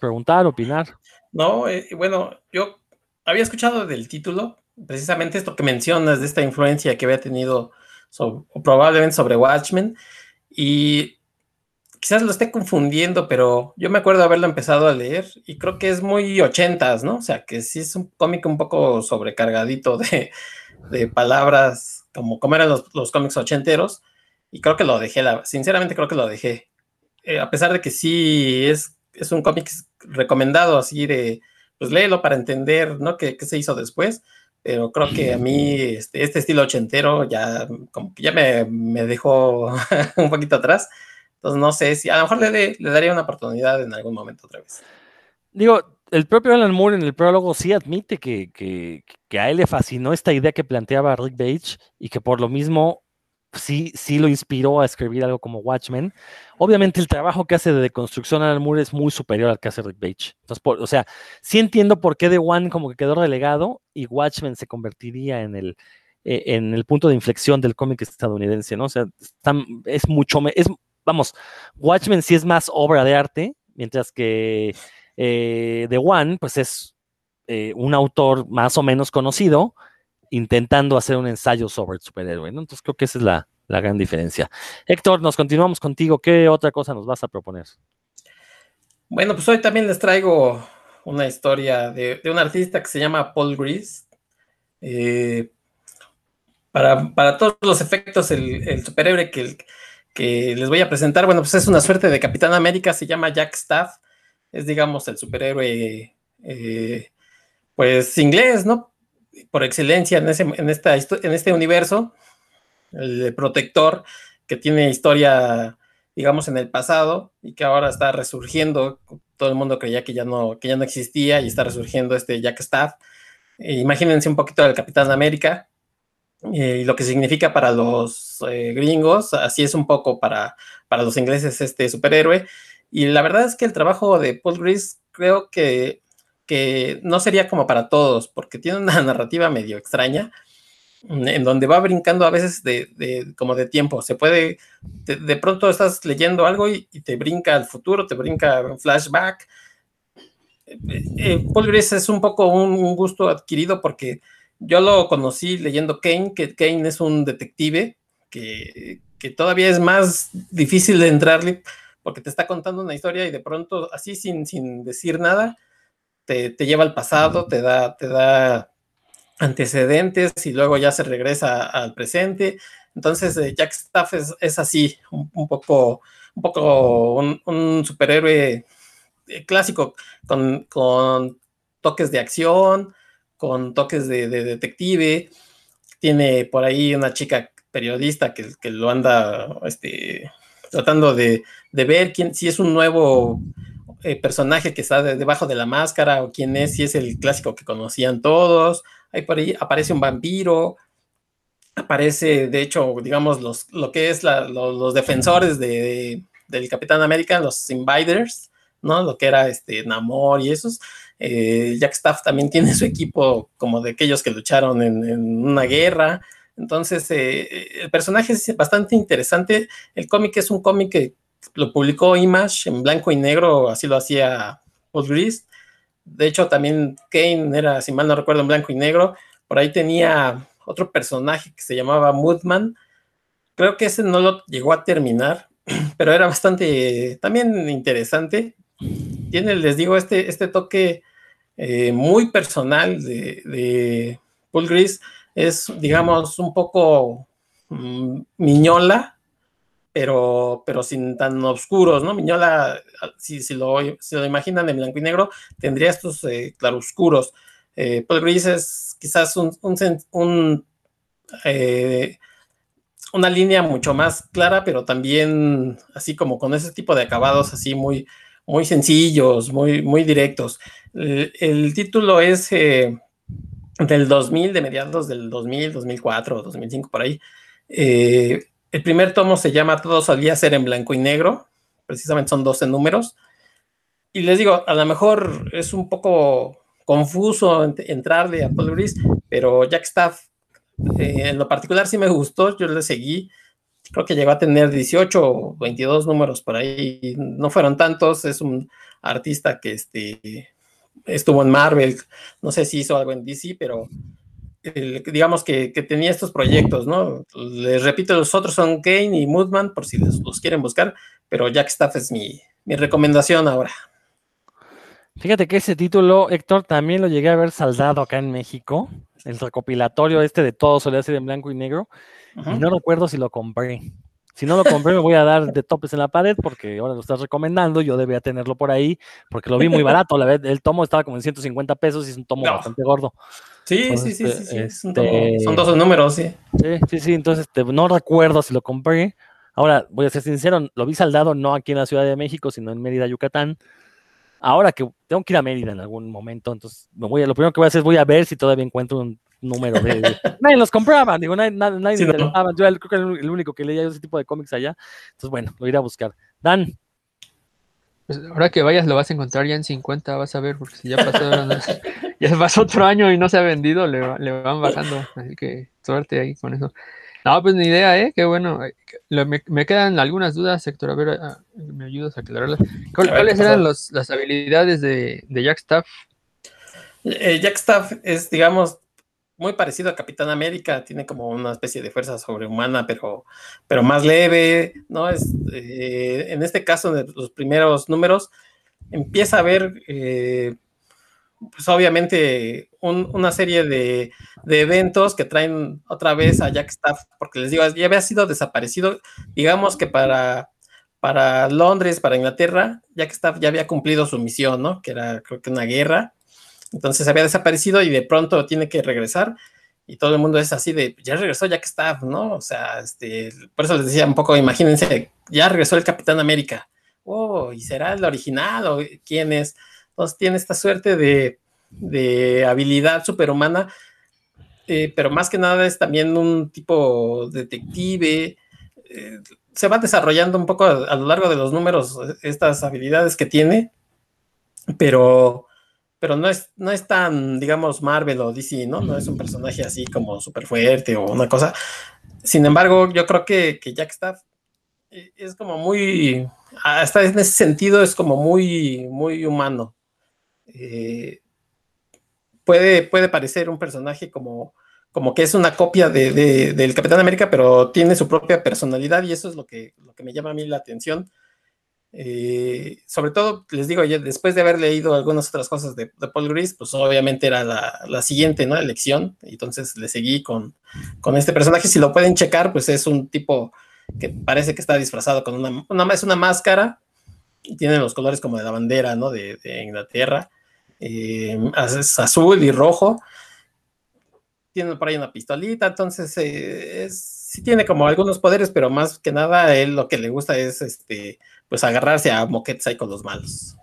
Speaker 2: preguntar, opinar.
Speaker 4: No, eh, bueno, yo había escuchado del título, precisamente esto que mencionas de esta influencia que había tenido probablemente sobre Watchmen y quizás lo esté confundiendo, pero yo me acuerdo haberlo empezado a leer y creo que es muy ochentas, ¿no? O sea, que sí es un cómic un poco sobrecargadito de, de palabras, como, como eran los, los, cómics ochenteros, y creo que lo dejé, sinceramente creo que lo dejé. Eh, a pesar de que sí es, es un cómic recomendado, así de, pues léelo para entender, ¿no? ¿Qué, qué se hizo después? Pero creo que a mí este, este estilo ochentero ya como que ya me, me dejó <laughs> un poquito atrás. Entonces no sé si a lo mejor le, le, daría una oportunidad en algún momento otra vez.
Speaker 2: Digo, el propio Alan Moore en el prólogo sí admite que, que, que a él le fascinó esta idea que planteaba Rick Bates y que por lo mismo sí, sí lo inspiró a escribir algo como Watchmen. Obviamente el trabajo que hace de deconstrucción Alan Moore es muy superior al que hace Rick Bates. Entonces, o sea, sí entiendo por qué The One como que quedó relegado y Watchmen se convertiría en el, eh, en el punto de inflexión del cómic estadounidense, ¿no? O sea, es mucho, es, vamos, Watchmen sí es más obra de arte, mientras que eh, The One, pues es eh, un autor más o menos conocido, intentando hacer un ensayo sobre el superhéroe, ¿no? Entonces creo que esa es la, la, gran diferencia. Héctor, nos continuamos contigo. ¿Qué otra cosa nos vas a proponer?
Speaker 4: Bueno, pues hoy también les traigo una historia de, un artista que se llama Paul Grease. Eh, para, para, todos los efectos, el, el superhéroe que, que, les voy a presentar, bueno, pues es una suerte de Capitán América, se llama Jack Staff, es digamos el superhéroe, eh, pues inglés, ¿no? Por excelencia en, ese, en, esta, en este universo, el protector que tiene historia, digamos, en el pasado y que ahora está resurgiendo. Todo el mundo creía que ya no, que ya no existía y está resurgiendo este Jack Staff. E imagínense un poquito del Capitán América eh, y lo que significa para los eh, gringos, así es un poco para, para los ingleses este superhéroe. Y la verdad es que el trabajo de Paul Gris creo que que no sería como para todos, porque tiene una <laughs> narrativa medio extraña. en donde va brincando a veces de, como de tiempo. Se puede, de, pronto estás leyendo algo y, te brinca al futuro, te brinca un flashback. Eh, eh, Paul Gris es un poco un, gusto adquirido porque yo lo conocí leyendo Kane, que Kane es un detective que, que todavía es más difícil de entrarle porque te está contando una historia y de pronto, así sin, sin decir nada, te, te lleva al pasado, te da, te da antecedentes y luego ya se regresa al presente. Entonces, eh, Jack Staff es, así, un, poco, un, poco un, superhéroe eh, clásico con, toques de acción, con toques de, detective. Tiene por ahí una chica periodista que, que lo anda este, tratando de, ver quién, si es un nuevo eh, personaje que está debajo de la máscara o quién es, si es el clásico que conocían todos Ahí por ahí aparece un vampiro, aparece, de hecho, digamos, los, lo que es los, defensores de, del Capitán América, los Invaders, ¿no? Lo que era este Namor y esos. Eh, Jack Staff también tiene su equipo como de aquellos que lucharon en, una guerra. Entonces, eh, el personaje es bastante interesante. El cómic es un cómic que lo publicó Image en blanco y negro, así lo hacía Paul Gris. De hecho, también Kane era, si mal no recuerdo, en blanco y negro. Por ahí tenía otro personaje que se llamaba Moodman. Creo que ese no lo llegó a terminar, <clears throat> pero era bastante también interesante. Tiene, les digo, este, este toque eh, muy personal de, Paul Gris. Es, digamos, un poco mm, miñola, pero, pero sin tan oscuros, ¿no? Miñola, si, si, lo, lo imaginan en blanco y negro, tendría estos eh, claroscuros. Eh, Paul Gris es quizás un, un, eh, una línea mucho más clara, pero también así como con ese tipo de acabados así muy, muy sencillos, muy, muy directos. El, título es del 2000, de mediados del 2000, 2004, 2005, por ahí. Eh, el primer tomo se llama Todo solía ser en blanco y negro, precisamente son 12 números. Y les digo, a lo mejor es un poco confuso entrarle a Paul Gris, pero Jack Staff eh, en lo particular sí me gustó, yo le seguí, creo que llegó a tener 18 o 22 números por ahí, no fueron tantos, es un artista que este, estuvo en Marvel, no sé si hizo algo en DC, pero digamos que, tenía estos proyectos, ¿no? Les repito, los otros son Kane y Moodman, por si los, quieren buscar, pero Jack Staff es mi, recomendación ahora.
Speaker 2: Fíjate que ese título, Héctor, también lo llegué a ver saldado acá en México, el recopilatorio este de todo solía ser en blanco y negro, y no recuerdo si lo compré. Si no lo compré, me voy a dar de topes en la pared porque ahora lo estás recomendando. Yo debía tenerlo por ahí porque lo vi muy barato. La vez, el tomo estaba como en 150 pesos y es un tomo bastante gordo.
Speaker 4: Sí, sí, sí, sí, este, son dos números, sí.
Speaker 2: Sí, sí, sí. Entonces este, no recuerdo si lo compré. Ahora, voy a ser sincero, lo vi saldado no aquí en la Ciudad de México, sino en Mérida, Yucatán. Ahora que tengo que ir a Mérida en algún momento, entonces me voy a, lo primero que voy a hacer es voy a ver si todavía encuentro un número de... <laughs> nadie los compraba, digo, nadie, nadie, Yo creo que era el único que leía ese tipo de cómics allá. Entonces, bueno, lo iré a buscar. Dan.
Speaker 3: Pues ahora que vayas lo vas a encontrar ya en 50, vas a ver, porque si ya pasó, <laughs> <laughs> ya pasó otro año y no se ha vendido, le, van bajando. Así que suerte ahí con eso. No, pues ni idea, ¿eh? Qué bueno. Me, quedan algunas dudas, Héctor. A ver, ah, me ayudas a aclararlas. ¿Cuáles eran las habilidades de, Jack Staff?
Speaker 4: Eh, Jack Staff es, digamos, muy parecido a Capitán América, tiene como una especie de fuerza sobrehumana, pero, pero más leve, ¿no? Es, eh, en este caso, en los primeros números, empieza a eh, pues obviamente, una serie de, eventos que traen otra vez a Jack Staff, porque les digo, ya había sido desaparecido, digamos que para, para Londres, para Inglaterra, Jack Staff ya había cumplido su misión, ¿no? Que era, creo que una guerra entonces había desaparecido y de pronto tiene que regresar y todo el mundo es así de, ya regresó Jack Staff, ¿no? O sea, este, por eso les decía un poco, imagínense, ya regresó el Capitán América. Oh, ¿y será el original o quién es? Entonces tiene esta suerte de, de habilidad superhumana, eh, pero más que nada es también un tipo detective. Eh, se va desarrollando un poco a, lo largo de los números estas habilidades que tiene, pero pero no es, no es tan, digamos, Marvel o DC, ¿no? No es un personaje así como súper fuerte o una cosa. Sin embargo, yo creo que, que Jack Staff eh, es como muy, hasta en ese sentido es como muy, muy humano. Eh, puede, puede parecer un personaje como, como que es una copia de, del Capitán América, pero tiene su propia personalidad y eso es lo que, lo que me llama a mí la atención. Eh, sobre todo, les digo, después de haber leído algunas otras cosas de, Paul Gris, pues obviamente era la, la, siguiente, ¿no? Elección, entonces le seguí con, con este personaje. Si lo pueden checar, pues es un tipo que parece que está disfrazado con una, una, es una máscara, y tiene los colores como de la bandera, ¿no? De, Inglaterra, eh, es azul y rojo, tiene por ahí una pistolita, entonces eh, sí tiene como algunos poderes, pero más que nada él lo que le gusta es este, pues agarrarse a moquetes ahí con los malos.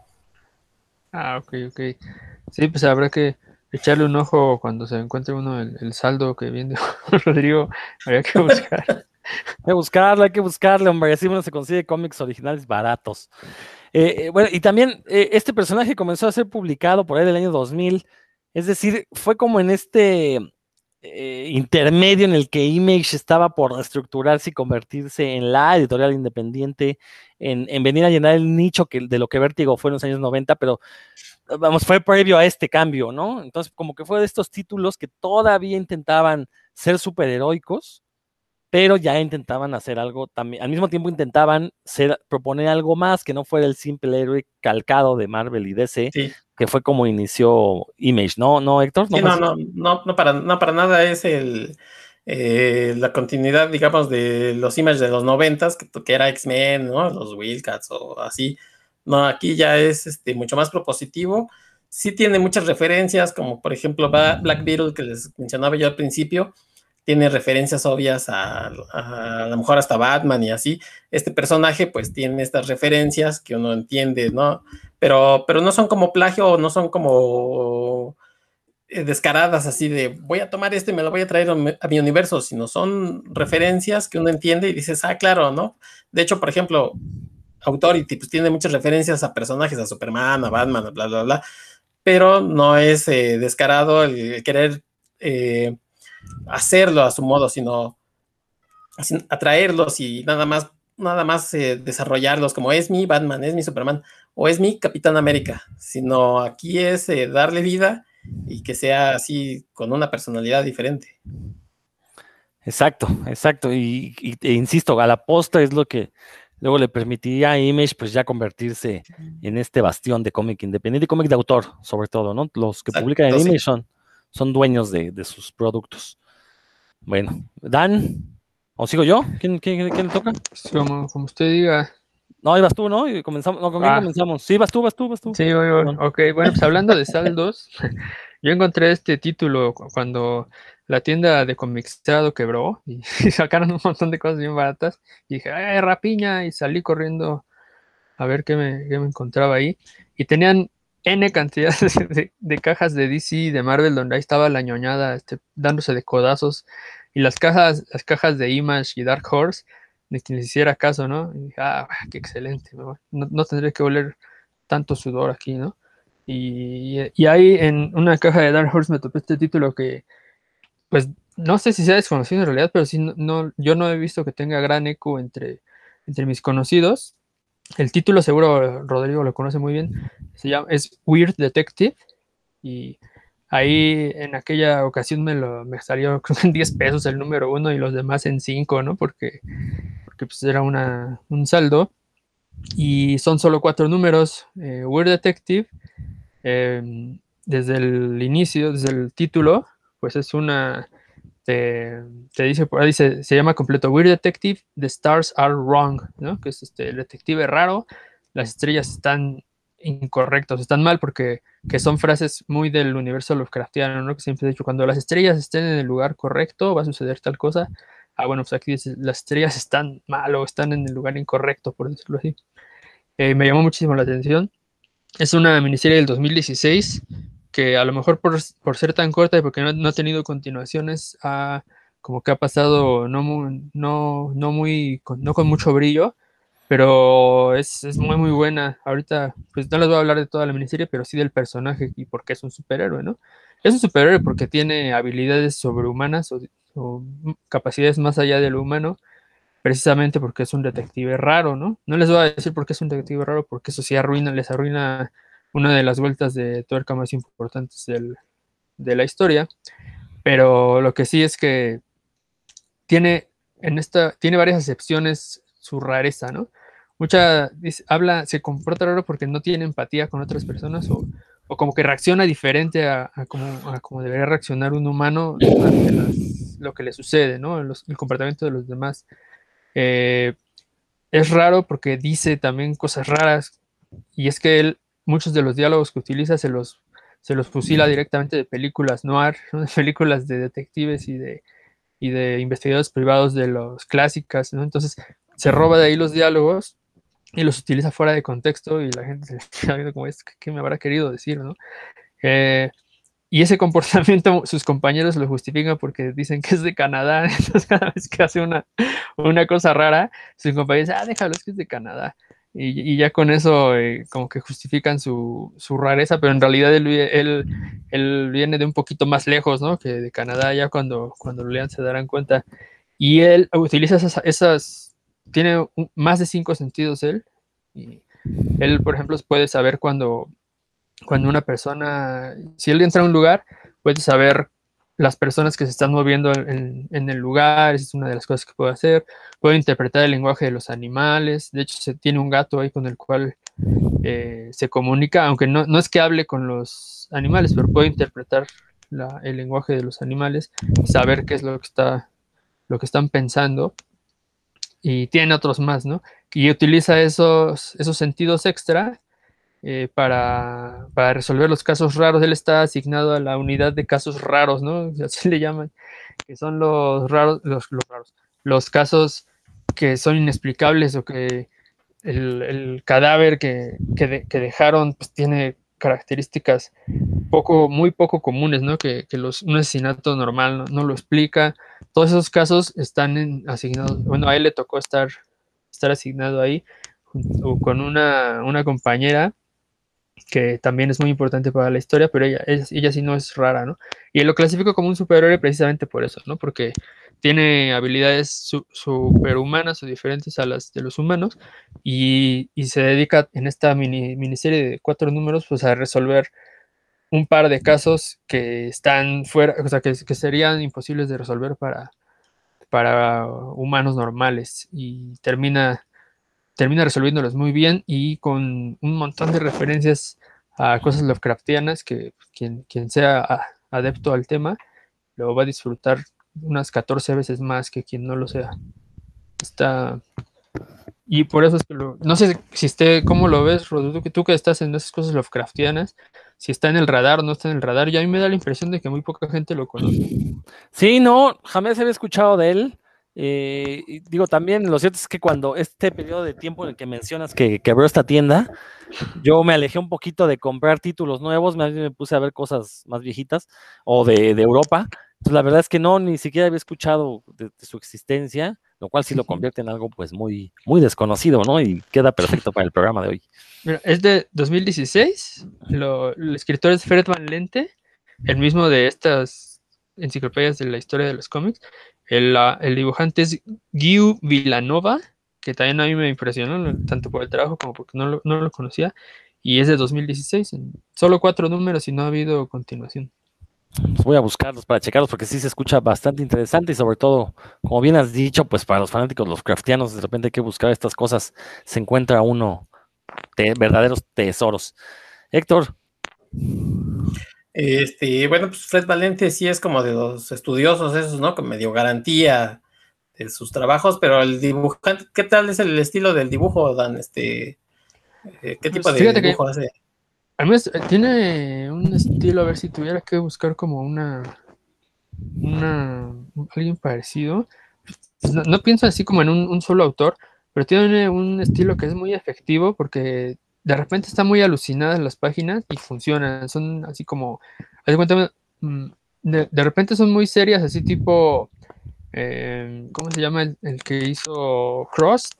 Speaker 3: Ah, ok, ok. Sí, pues habrá que echarle un ojo cuando se encuentre uno el, saldo que viene <laughs> Rodrigo, habría que <laughs> buscar.
Speaker 2: Hay que buscarlo, hay que buscarle, hombre. Así uno se consigue cómics originales baratos. Eh, eh, bueno, y también eh, este personaje comenzó a ser publicado por ahí del año 2000. Es decir, fue como en este intermedio en el que Image estaba por reestructurarse y convertirse en la editorial independiente, en, venir a llenar el nicho que, de lo que Vértigo fue en los años 90, pero vamos, fue previo a este cambio, ¿no? Entonces, como que fue de estos títulos que todavía intentaban ser superheroicos, pero ya intentaban hacer algo también, al mismo tiempo intentaban ser, proponer algo más que no fuera el simple héroe calcado de Marvel y DC, que fue como inició Image, ¿no, no Héctor?
Speaker 4: ¿No, no, no, no, para, no para nada es el, eh, la continuidad, digamos, de los Image de los noventas, que, que era X-Men, ¿no? Los Wildcats o así. No, aquí ya es este, mucho más propositivo. Sí tiene muchas referencias, como por ejemplo Black Beetle, que les mencionaba yo al principio, tiene referencias obvias a, a, lo mejor hasta Batman y así. Este personaje pues tiene estas referencias que uno entiende, ¿no? Pero, pero no son como plagio, no son como eh, descaradas así de voy a tomar esto y me lo voy a traer a mi, universo, sino son referencias que uno entiende y dices, ah, claro, ¿no? De hecho, por ejemplo, Authority pues tiene muchas referencias a personajes, a Superman, a Batman, bla, bla, bla, pero no es eh, descarado el querer... Eh, hacerlo a su modo, sino atraerlos y nada más, nada más eh, desarrollarlos como es mi Batman, es mi Superman o es mi Capitán América, sino aquí es eh, darle vida y que sea así con una personalidad diferente.
Speaker 2: Exacto, exacto. Y, e insisto, a la posta es lo que luego le permitiría a Image pues ya convertirse en este bastión de cómic independiente y cómic de autor, sobre todo, ¿no? Los que publican en Image son son dueños de, sus productos. Bueno, Dan, ¿o sigo yo? ¿Quién, quién, le toca?
Speaker 3: Como, usted diga.
Speaker 2: No, ibas tú, ¿no? Y comenzamos, no, ¿con quién ah. comenzamos? Sí, vas tú, vas tú, vas tú.
Speaker 3: Sí, voy, voy. ok, bueno, pues hablando de saldos, <laughs> yo encontré este título cuando la tienda de comixado quebró y, <laughs> sacaron un montón de cosas bien baratas. Y dije, ¡ay, rapiña! Y salí corriendo a ver qué me, qué me encontraba ahí. Y tenían N cantidad <laughs> de, cajas de DC y de Marvel donde ahí estaba la ñoñada este, dándose de codazos y las cajas, las cajas de Image y Dark Horse, ni que les hiciera caso, ¿no? Y dije, ah, qué excelente, no, no, tendré que oler tanto sudor aquí, ¿no? Y, y, ahí en una caja de Dark Horse me topé este título que, pues, no sé si sea desconocido en realidad, pero sí, no, yo no he visto que tenga gran eco entre, entre mis conocidos. El título seguro Rodrigo lo conoce muy bien. Se llama, es Weird Detective. Y ahí en aquella ocasión me, lo, me salió <laughs> en 10 pesos el número uno y los demás en 5, ¿no? Porque, porque pues era una, un saldo. Y son solo cuatro números. Eh, Weird Detective, em, desde el inicio, desde el título, pues es una te, dice por ahí, se, llama completo Weird Detective, The Stars Are Wrong, ¿no? Que es este, detective raro, las estrellas están incorrectas, están mal porque que son frases muy del universo Lovecraftiano, ¿no? Que siempre he dicho, cuando las estrellas estén en el lugar correcto, va a suceder tal cosa. Ah, bueno, pues aquí dice, las estrellas están mal o están en el lugar incorrecto, por decirlo así. Eh, me llamó muchísimo la atención. Es una miniserie del 2016 que a lo mejor por, ser tan corta y porque no, ha tenido continuaciones, ha, como que ha pasado no no, no muy, con, no con mucho brillo, pero es, es, muy muy buena. Ahorita, pues no les voy a hablar de toda la miniserie, pero sí del personaje y por qué es un superhéroe, ¿no? Es un superhéroe porque tiene habilidades sobrehumanas o, o capacidades más allá de lo humano, precisamente porque es un detective raro, ¿no? No les voy a decir por qué es un detective raro, porque eso sí arruina, les arruina una de las vueltas de tuerca más importantes de la historia, pero lo que sí es que tiene en esta tiene varias excepciones su rareza, ¿no? Mucha habla, se comporta raro porque no tiene empatía con otras personas o, como que reacciona diferente a, como, debería reaccionar un humano ante las, lo que le sucede, ¿no? El comportamiento de los demás. Eh, es raro porque dice también cosas raras y es que él, muchos de los diálogos que utiliza se los se los fusila directamente de películas noir, <laughs> ¿no? de películas de detectives y de, y de investigadores privados de los clásicas, ¿no? Entonces se roba de ahí los diálogos y los utiliza fuera de contexto y la gente <laughs> se queda viendo como es que me habrá querido decir, ¿no? Eh, y ese <laughs> comportamiento sus compañeros lo justifican porque dicen que es de Canadá, entonces cada vez que hace una, una cosa rara, sus compañeros dicen, ah, déjalo, es que es de Canadá y, ya con eso eh, como que justifican su, rareza, pero en realidad él, viene de un poquito más lejos, ¿no? Que de Canadá, ya cuando, cuando lo lean se darán cuenta. Y él utiliza esas, tiene más de cinco sentidos él. Él, por ejemplo, puede saber cuando, cuando una persona, si él entra a un lugar, puede saber las personas que se están moviendo en, en, el lugar, es una de las cosas que puedo hacer. Puedo interpretar el lenguaje de los animales. De hecho, se tiene un gato ahí con el cual eh, se comunica, aunque no, no, es que hable con los animales, pero puedo interpretar el lenguaje de los animales, saber qué es lo que, está, lo que están pensando. Y tiene otros más, ¿no? Y utiliza esos, esos sentidos extra eh, para, para, resolver los casos raros. Él está asignado a la unidad de casos raros, ¿no? <laughs> Así le llaman, que son los raros, los, raros, los casos que son inexplicables o que el, cadáver que, que, dejaron pues, tiene características poco, muy poco comunes, ¿no? Que, que los, un asesinato normal no, no, lo explica. Todos esos casos están en, asignados, bueno, a él le tocó estar, estar asignado ahí con una, una compañera que también es muy importante para la historia, pero ella, ella sí no es rara, ¿no? Y lo clasifico como un superhéroe precisamente por eso, ¿no? Porque tiene habilidades su, superhumanas o diferentes a las de los humanos y, y se dedica en esta mini, miniserie de cuatro números pues a resolver un par de casos que están fuera, o sea, que, que serían imposibles de resolver para, para humanos normales y termina termina resolviéndolos muy bien y con un montón de referencias a cosas Lovecraftianas que quien, quien sea adepto al tema lo va a disfrutar unas 14 veces más que quien no lo sea. Está. Y por eso es que lo, no sé si esté, ¿cómo lo ves, Rodrigo? Que tú que estás en esas cosas Lovecraftianas, si está en el radar o no está en el radar, y a mí me da la impresión de que muy poca gente lo conoce.
Speaker 2: Sí, no, jamás había escuchado de él. Eh, digo, también lo cierto es que cuando este periodo de tiempo en el que mencionas que quebró esta tienda, yo me alejé un poquito de comprar títulos nuevos, me puse a ver cosas más viejitas o de, de Europa. Entonces, la verdad es que no, ni siquiera había escuchado de, de, su existencia, lo cual sí lo convierte en algo pues muy, muy desconocido, ¿no? Y queda perfecto para el programa de hoy.
Speaker 3: Mira, es de 2016, lo, el escritor es Fred Van Lente, el mismo de estas enciclopedias de la historia de los cómics, el, dibujante es Guy Villanova, que también a mí me impresionó, tanto por el trabajo como porque no lo, no lo conocía, y es de 2016, solo cuatro números y no ha habido continuación.
Speaker 2: Pues voy a buscarlos para checarlos porque sí se escucha bastante interesante y sobre todo, como bien has dicho, pues para los fanáticos, los craftianos, de repente hay que buscar estas cosas, se encuentra uno de verdaderos tesoros. Héctor.
Speaker 4: Este, bueno, pues Fred Valente sí es como de los estudiosos esos, ¿no? Que dio garantía de sus trabajos, pero el dibujante, ¿qué tal es el estilo del dibujo, Dan? Este, eh, ¿qué tipo pues de dibujo que, hace?
Speaker 3: Además, tiene un estilo, a ver si tuviera que buscar como una, una, alguien parecido. Pues no, no, pienso así como en un, un solo autor, pero tiene un estilo que es muy efectivo porque de repente están muy alucinadas las páginas y funcionan, son así como, mm, de, de repente son muy serias, así tipo, eh, ¿cómo se llama el, el, que hizo Crust?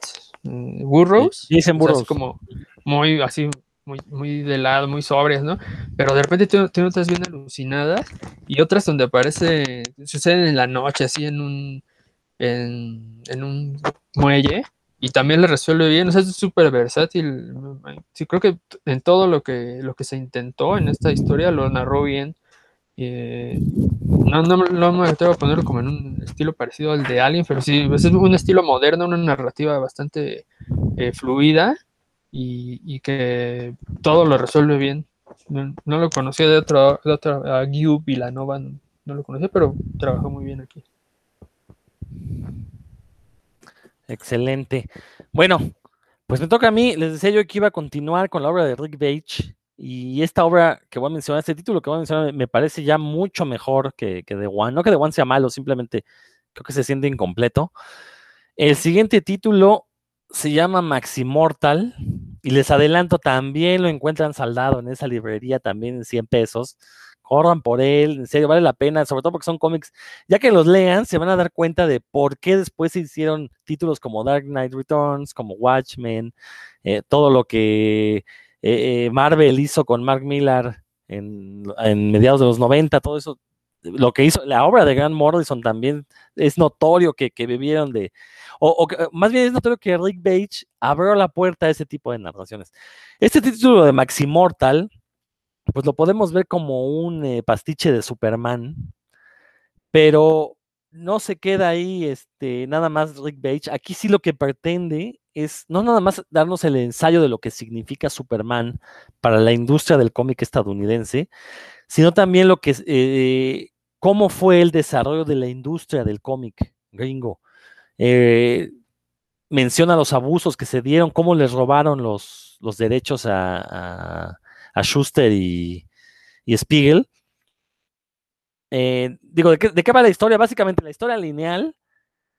Speaker 3: eh, Burroughs. O sea,
Speaker 2: Burroughs.
Speaker 3: como muy así, muy, muy de lado, muy sobrias, ¿no? Pero de repente tiene otras bien alucinadas y otras donde aparece, suceden en la noche, así en un, en, en un muelle y también le resuelve bien, o sea, es súper versátil. Sí, creo que en todo lo que, lo que se intentó en esta historia lo narró bien. Eh, no, no, no me atrevo a ponerlo como en un estilo parecido al de Alien, pero sí, pues, es un estilo moderno, una narrativa bastante eh, fluida y, y que todo lo resuelve bien. No, lo conocía de otro, de otro a Villanova, no, no lo conocía, pero trabajó muy bien aquí.
Speaker 2: Excelente. Bueno, pues me toca a mí. Les decía yo que iba a continuar con la obra de Rick Beige. Y esta obra que voy a mencionar, este título que voy a mencionar, me parece ya mucho mejor que, que The One. No que The One sea malo, simplemente creo que se siente incompleto. El siguiente título se llama Maximortal. Y les adelanto, también lo encuentran saldado en esa librería, también en 100 pesos. Corran por él, en serio, vale la pena, sobre todo porque son cómics ya que los lean, se van a dar cuenta de por qué después se hicieron títulos como Dark Knight Returns, como Watchmen, eh, todo lo que eh, eh, Marvel hizo con Mark Millar en, mediados de los 90, todo eso, lo que hizo, la obra de Grant Morrison también es notorio que, bebieron de, o, más bien es notorio que Rick Page abrió la puerta a ese tipo de narraciones. Este título de Maximortal, pues lo podemos ver como un eh, pastiche de Superman, pero no se queda ahí este, nada más Rick Page. Aquí sí lo que pretende es no nada más darnos el ensayo de lo que significa Superman para la industria del cómic estadounidense, sino también lo que eh, cómo fue el desarrollo de la industria del cómic gringo. Eh, menciona los abusos que se dieron, cómo les robaron los, los derechos a, a Schuster y, y Spiegel. Eh, digo, ¿de qué, ¿de qué, va la historia? Básicamente la historia lineal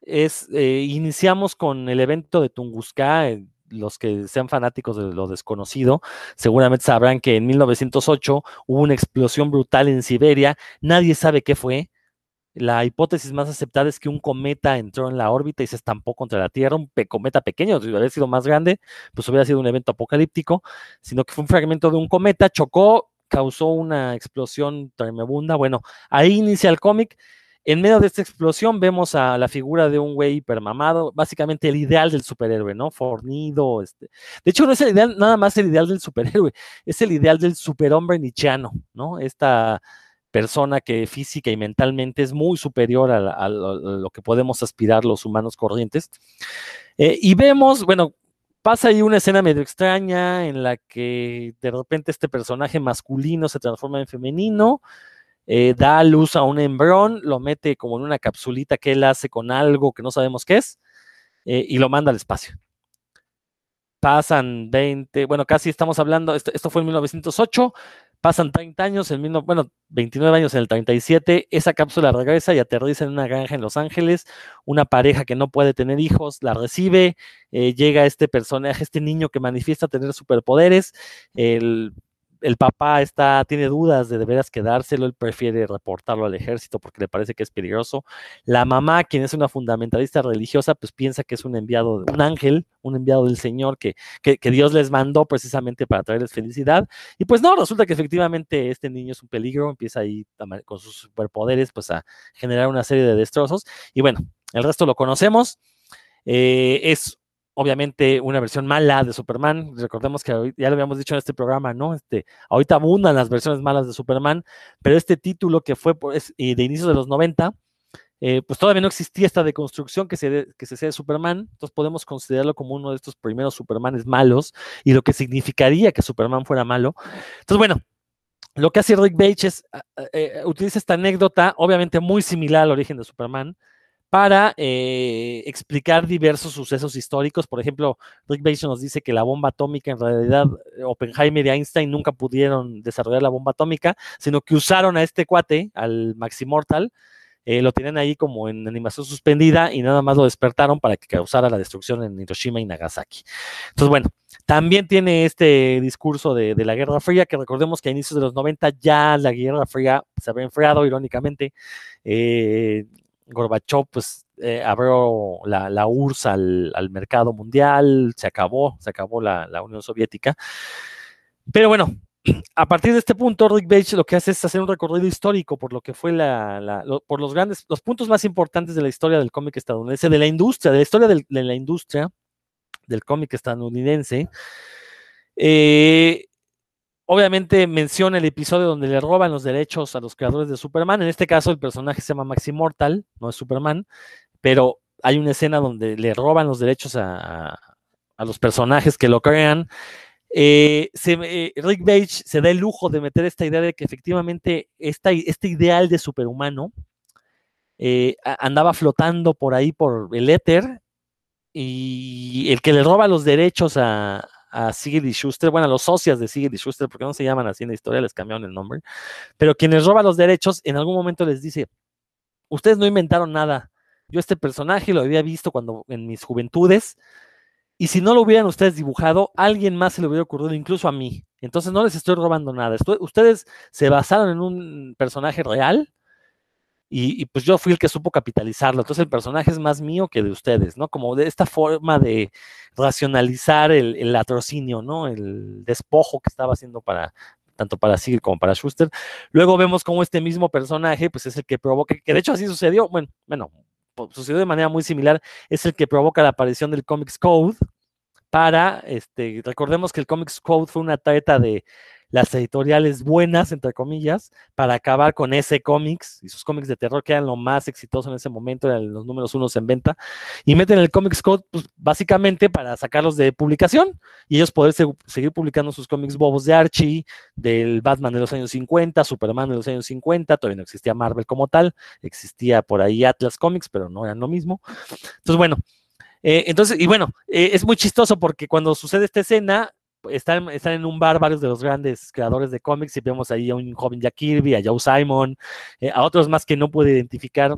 Speaker 2: es, eh, iniciamos con el evento de Tunguska, eh, los que sean fanáticos de lo desconocido, seguramente sabrán que en 1908 hubo una explosión brutal en Siberia, nadie sabe qué fue, la hipótesis más aceptada es que un cometa entró en la órbita y se estampó contra la Tierra, un pe cometa pequeño, si hubiera sido más grande, pues hubiera sido un evento apocalíptico, sino que fue un fragmento de un cometa, chocó, causó una explosión tremenda. Bueno, ahí inicia el cómic. En medio de esta explosión vemos a la figura de un güey hipermamado, básicamente el ideal del superhéroe, ¿no? Fornido. Este. De hecho, no es el ideal, nada más el ideal del superhéroe, es el ideal del superhombre nichiano, ¿no? Esta persona que física y mentalmente es muy superior a, lo que podemos aspirar los humanos corrientes. Eh, y vemos, bueno, pasa ahí una escena medio extraña en la que de repente este personaje masculino se transforma en femenino, eh, da luz a un embrión, lo mete como en una capsulita que él hace con algo que no sabemos qué es, eh, y lo manda al espacio. Pasan 20, bueno, casi estamos hablando, esto, esto fue en 1908, pasan 30 años, en, bueno, 29 años en el 37, esa cápsula regresa y aterriza en una granja en Los Ángeles, una pareja que no puede tener hijos la recibe, eh, llega este personaje, este niño que manifiesta tener superpoderes, el, el, papá está, tiene dudas de de veras quedárselo, él prefiere reportarlo al ejército porque le parece que es peligroso, la mamá, quien es una fundamentalista religiosa, pues piensa que es un enviado, un ángel, un enviado del Señor que, que, Dios les mandó precisamente para traerles felicidad. Y pues no, resulta que efectivamente este niño es un peligro, empieza ahí con sus superpoderes pues a generar una serie de destrozos. Y bueno, el resto lo conocemos. Eh, es obviamente una versión mala de Superman. Recordemos que ya lo habíamos dicho en este programa, ¿no? Este, ahorita abundan las versiones malas de Superman, pero este título que fue pues, de inicios de los 90, eh, pues todavía no existía esta deconstrucción que se, de, que se sea de Superman, entonces podemos considerarlo como uno de estos primeros Supermanes malos y lo que significaría que Superman fuera malo. Entonces, bueno, lo que hace Rick Bates es, eh, utiliza esta anécdota, obviamente muy similar al origen de Superman, para eh, explicar diversos sucesos históricos. Por ejemplo, Rick Bates nos dice que la bomba atómica, en realidad, Oppenheimer y Einstein nunca pudieron desarrollar la bomba atómica, sino que usaron a este cuate, al Maximortal, eh, lo tienen ahí como en animación suspendida y nada más lo despertaron para que causara la destrucción en Hiroshima y Nagasaki. Entonces, bueno, también tiene este discurso de, de, la Guerra Fría, que recordemos que a inicios de los 90 ya la Guerra Fría se había enfriado, irónicamente. Eh, Gorbachev pues eh, abrió la, la URSS al, al, mercado mundial, se acabó, se acabó la, la Unión Soviética. Pero bueno, <clears throat> a partir de este punto, Rick Page lo que hace es hacer un recorrido histórico por lo que fue la, la por los grandes, los puntos más importantes de la historia del cómic estadounidense, de la industria, de la historia de la industria del cómic estadounidense. Eh, obviamente menciona el episodio donde le roban los derechos a los creadores de Superman. En este caso, el personaje se llama Maxi Mortal, no es Superman, pero hay una escena donde le roban los derechos a, a, los personajes que lo crean. Eh, eh, Rick Page se da el lujo de meter esta idea de que efectivamente esta, este ideal de superhumano eh, andaba flotando por ahí por el éter y el que le roba los derechos a, a Sigurd y Schuster, bueno, a los socios de Sigurd y Schuster, porque no se llaman así en la historia, les cambiaron el nombre, pero quienes roba los derechos en algún momento les dice, ustedes no inventaron nada, yo este personaje lo había visto cuando en mis juventudes, y si no lo hubieran ustedes dibujado, alguien más se le hubiera ocurrido, incluso a mí. Entonces no les estoy robando nada. Ustedes se basaron en un personaje real y, pues yo fui el que supo capitalizarlo. Entonces el personaje es más mío que de ustedes, ¿no? Como de esta forma de racionalizar el, el latrocinio, ¿no? El despojo que estaba haciendo para tanto para Sigurd como para Schuster. Luego vemos cómo este mismo personaje, pues es el que provoca, que de hecho así sucedió, bueno, bueno, sucedió de manera muy similar, es el que provoca la aparición del Comics Code para, este, recordemos que el Comics Code fue una treta de las editoriales buenas, entre comillas, para acabar con ese cómics y sus cómics de terror que eran lo más exitoso en ese momento, eran los números unos en venta, y meten el Comics Code pues, básicamente para sacarlos de publicación y ellos poder se seguir publicando sus cómics bobos de Archie, del Batman de los años 50, Superman de los años 50, todavía no existía Marvel como tal, existía por ahí Atlas Comics, pero no eran lo mismo. Entonces, bueno, eh, entonces, y bueno, eh, es muy chistoso porque cuando sucede esta escena, están, están, en un bar varios de los grandes creadores de cómics y vemos ahí a un joven Jack Kirby, a Joe Simon, eh, a otros más que no pude identificar,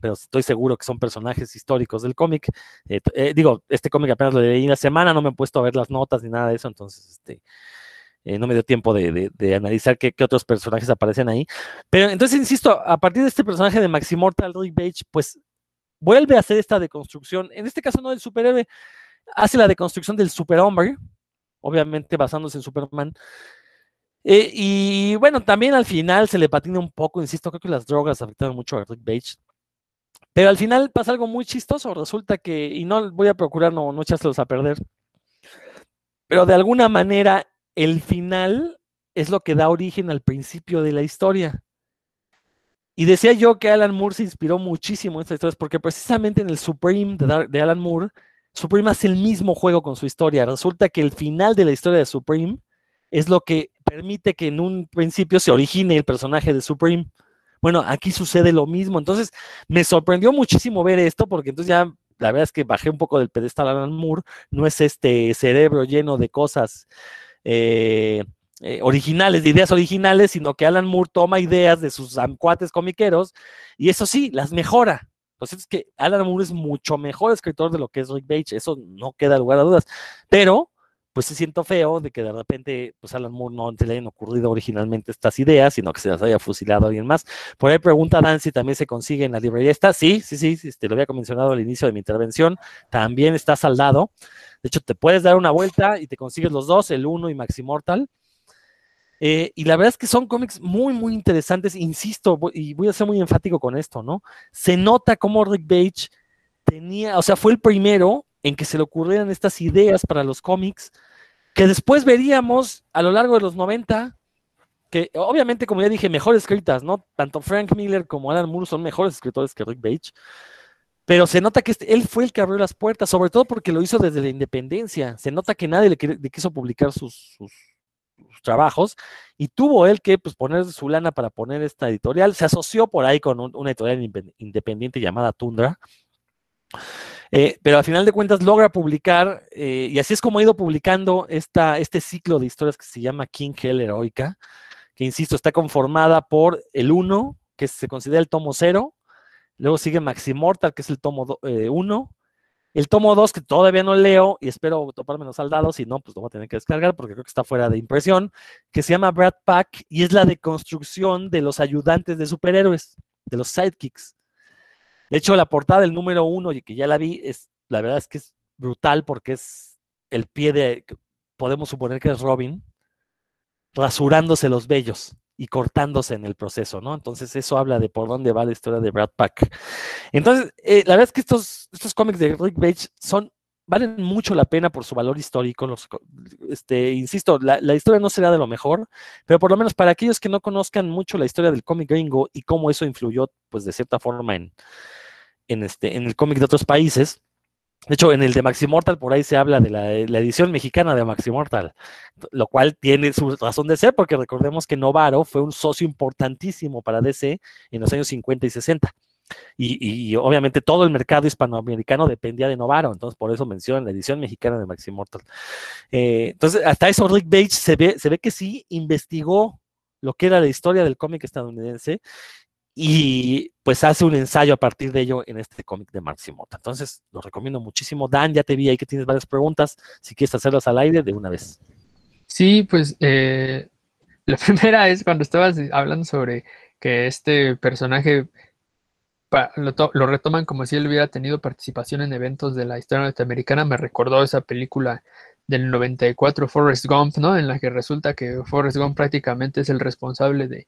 Speaker 2: pero estoy seguro que son personajes históricos del cómic. Eh, eh, digo, este cómic apenas lo leí la semana, no me he puesto a ver las notas ni nada de eso, entonces este, no me dio tiempo de, analizar qué, otros personajes aparecen ahí. Pero entonces, insisto, a partir de este personaje de Maximortal, Rick Page, pues vuelve a hacer esta deconstrucción, en este caso no del superhéroe, hace la deconstrucción del superhombre, obviamente basándose en Superman. Eh, y bueno, también al final se le patina un poco, insisto, creo que las drogas afectaron mucho a Rick Page. Pero al final pasa algo muy chistoso, resulta que, y no voy a procurar no, no echárselos a perder, pero de alguna manera el final es lo que da origen al principio de la historia. Y decía yo que Alan Moore se inspiró muchísimo en estas historias, porque precisamente en el Supreme de Alan Moore, Supreme hace el mismo juego con su historia. Resulta que el final de la historia de Supreme es lo que permite que en un principio se origine el personaje de Supreme. Bueno, aquí sucede lo mismo. Entonces, me sorprendió muchísimo ver esto, porque entonces ya la verdad es que bajé un poco del pedestal Alan Moore. No es este cerebro lleno de cosas eh, eh, originales, de ideas originales, sino que Alan Moore toma ideas de sus cuates comiqueros y eso sí, las mejora. Entonces es que Alan Moore es mucho mejor escritor de lo que es Rick Page, eso no queda lugar a dudas. Pero, pues se siento feo de que de repente, pues Alan Moore no se le hayan ocurrido originalmente estas ideas, sino que se las haya fusilado a alguien más. Por ahí pregunta Dan si también se consigue en la librería esta. Sí, sí, sí, sí, te lo había mencionado al inicio de mi intervención. También está saldado. De hecho, te puedes dar una vuelta y te consigues los dos, el uno y Maximortal. Eh, y la verdad es que son cómics muy, muy interesantes, insisto, y voy a ser muy enfático con esto, ¿no? Se nota cómo Rick Page tenía, o sea, fue el primero en que se le ocurrieran estas ideas para los cómics, que después veríamos a lo largo de los 90, que obviamente, como ya dije, mejor escritas, ¿no? Tanto Frank Miller como Alan Moore son mejores escritores que Rick Page, pero se nota que este, él fue el que abrió las puertas, sobre todo porque lo hizo desde la independencia. Se nota que nadie le, quiso publicar sus trabajos y tuvo él que pues, poner su lana para poner esta editorial. Se asoció por ahí con un, una editorial independiente llamada Tundra. Eh, pero al final de cuentas logra publicar, eh, y así es como ha ido publicando esta, este ciclo de historias que se llama King Hell Heroica, que insisto, está conformada por el 1, que se considera el tomo 0, luego sigue Maximortal, que es el tomo 1, el tomo 2, que todavía no leo y espero toparme los saldados, si no, pues lo voy a tener que descargar porque creo que está fuera de impresión, que se llama Brad Pack y es la deconstrucción de los ayudantes de superhéroes, de los sidekicks. De hecho, la portada del número uno, y que ya la vi, es, la verdad es que es brutal porque es el pie de, podemos suponer que es Robin, rasurándose los vellos y cortándose en el proceso, ¿no? Entonces eso habla de por dónde va la historia de Brad Pack. Entonces, eh, la verdad es que estos, estos cómics de Rick Page son, valen mucho la pena por su valor histórico. Este, insisto, la, la, historia no será de lo mejor, pero por lo menos para aquellos que no conozcan mucho la historia del cómic gringo y cómo eso influyó, pues de cierta forma en, en, este, en el cómic de otros países, de hecho, en el de Maximortal, por ahí se habla de la, la, edición mexicana de Maximortal, lo cual tiene su razón de ser, porque recordemos que Novaro fue un socio importantísimo para DC en los años 50 y 60. Y, y, obviamente todo el mercado hispanoamericano dependía de Novaro, entonces por eso mencionan la edición mexicana de Maximortal. Eh, entonces, hasta eso Rick Page se ve, se ve que sí investigó lo que era la historia del cómic estadounidense y pues hace un ensayo a partir de ello en este cómic de Maximota. Entonces, lo recomiendo muchísimo. Dan, ya te vi ahí que tienes varias preguntas. Si quieres hacerlas al aire de una vez.
Speaker 3: Sí, pues eh, <laughs> la primera es cuando estabas hablando sobre que este personaje lo, lo, retoman como si él hubiera tenido participación en eventos de la historia norteamericana. Me recordó esa película del 94, Forrest Gump, ¿no? En la que resulta que Forrest Gump prácticamente es el responsable de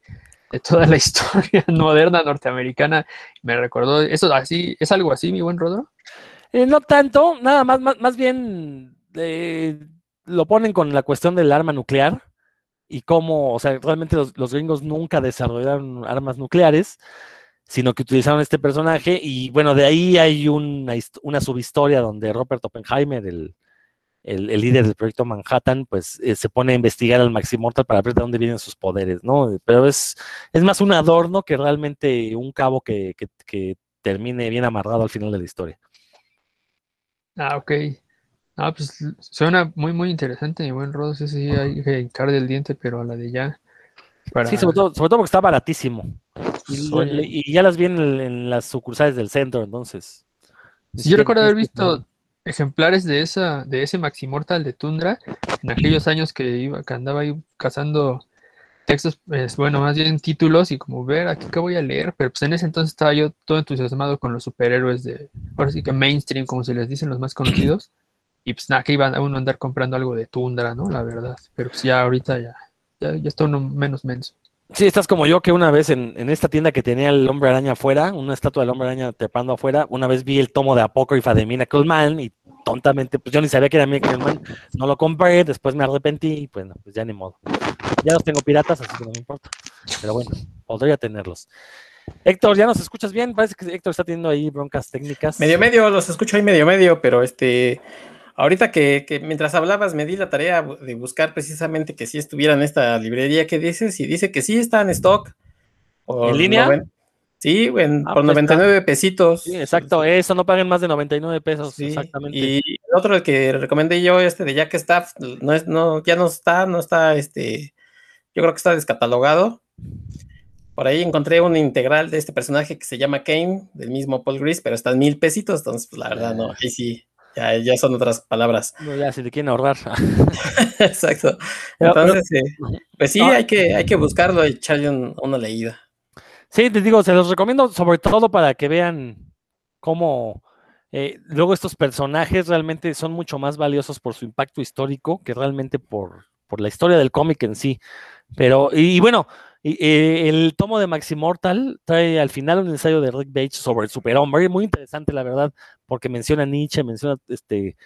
Speaker 3: de toda la <laughs> historia moderna norteamericana. Me recordó, ¿eso así, es algo así, mi buen Rodro?
Speaker 2: Eh, no tanto, nada más, más, más bien eh, lo ponen con la cuestión del arma nuclear y cómo, o sea, realmente los, los, gringos nunca desarrollaron armas nucleares, sino que utilizaron este personaje y bueno, de ahí hay una, una subhistoria donde Robert Oppenheimer, el, el, el, líder del proyecto Manhattan, pues eh, se pone a investigar al Maximortal para ver de dónde vienen sus poderes, ¿no? Pero es, es más un adorno que realmente un cabo que, que, que termine bien amarrado al final de la historia.
Speaker 3: Ah, ok. Ah, pues suena muy, muy interesante, mi buen Rodo. Sí, sí, hay que hincar del diente, pero a la de ya.
Speaker 2: Para... Sí, sobre todo, sobre todo porque está baratísimo. Y, y ya las vi en, en, las sucursales del centro, entonces.
Speaker 3: Sí, yo recuerdo haber visto ejemplares de esa, de ese Maximortal de Tundra, en aquellos años que iba, que andaba ahí cazando textos, pues, bueno, más bien títulos y como ver aquí qué voy a leer, pero pues en ese entonces estaba yo todo entusiasmado con los superhéroes de, ahora sí que mainstream, como se les dicen los más conocidos, y pues nada, que iba a uno a andar comprando algo de Tundra, ¿no? La verdad, pero pues ya ahorita ya, ya, ya está uno menos menso.
Speaker 2: Sí, estás como yo que una vez en, en, esta tienda que tenía el hombre araña afuera, una estatua del hombre araña trepando afuera, una vez vi el tomo de Apócrifa de Miracle Man y tontamente, pues yo ni sabía que era Miracle Man, no lo compré, después me arrepentí y pues, pues ya ni modo. Ya los tengo piratas, así que no me importa. Pero bueno, podría tenerlos. Héctor, ¿ya nos escuchas bien? Parece que Héctor está teniendo ahí broncas técnicas.
Speaker 4: Medio medio, los escucho ahí medio medio, pero este, Ahorita que, que, mientras hablabas me di la tarea de buscar precisamente que sí estuviera en esta librería que dices y dice que sí está en stock.
Speaker 2: ¿En línea?
Speaker 4: Noven... Sí, en, ah, por pues 99 está. pesitos.
Speaker 2: Sí, exacto, eso, no paguen más de 99 pesos, sí, exactamente.
Speaker 4: Y el otro, el que recomendé yo, este de Jack Staff, no es, no, ya no está, no está, este, yo creo que está descatalogado. Por ahí encontré un integral de este personaje que se llama Kane, del mismo Paul Gris, pero está en mil pesitos, entonces, pues la verdad, no, ahí sí, ya, ya, son otras palabras.
Speaker 2: No, ya, si te quieren ahorrar. <laughs> <laughs>
Speaker 4: Exacto. Entonces, eh, pues sí, no, hay, que, hay que buscarlo y echarle un, una leída.
Speaker 2: Sí, te digo, se los recomiendo sobre todo para que vean cómo eh, luego estos personajes realmente son mucho más valiosos por su impacto histórico que realmente por, por la historia del cómic en sí. Pero, y, y bueno, y, eh, el tomo de Maximortal trae al final un ensayo de Rick Bates sobre el superhombre, muy interesante la verdad, porque menciona Nietzsche, menciona este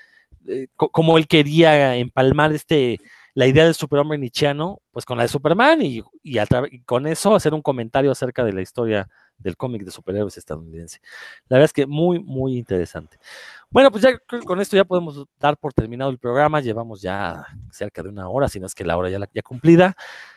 Speaker 2: eh, cómo él quería empalmar este la idea del superhombre nietzscheano, pues con la de Superman y, y, y, con eso hacer un comentario acerca de la historia del cómic de superhéroes estadounidense. La verdad es que muy, muy interesante. Bueno, pues ya con esto ya podemos dar por terminado el programa. Llevamos ya cerca de una hora, si no es que la hora ya, la, ya cumplida.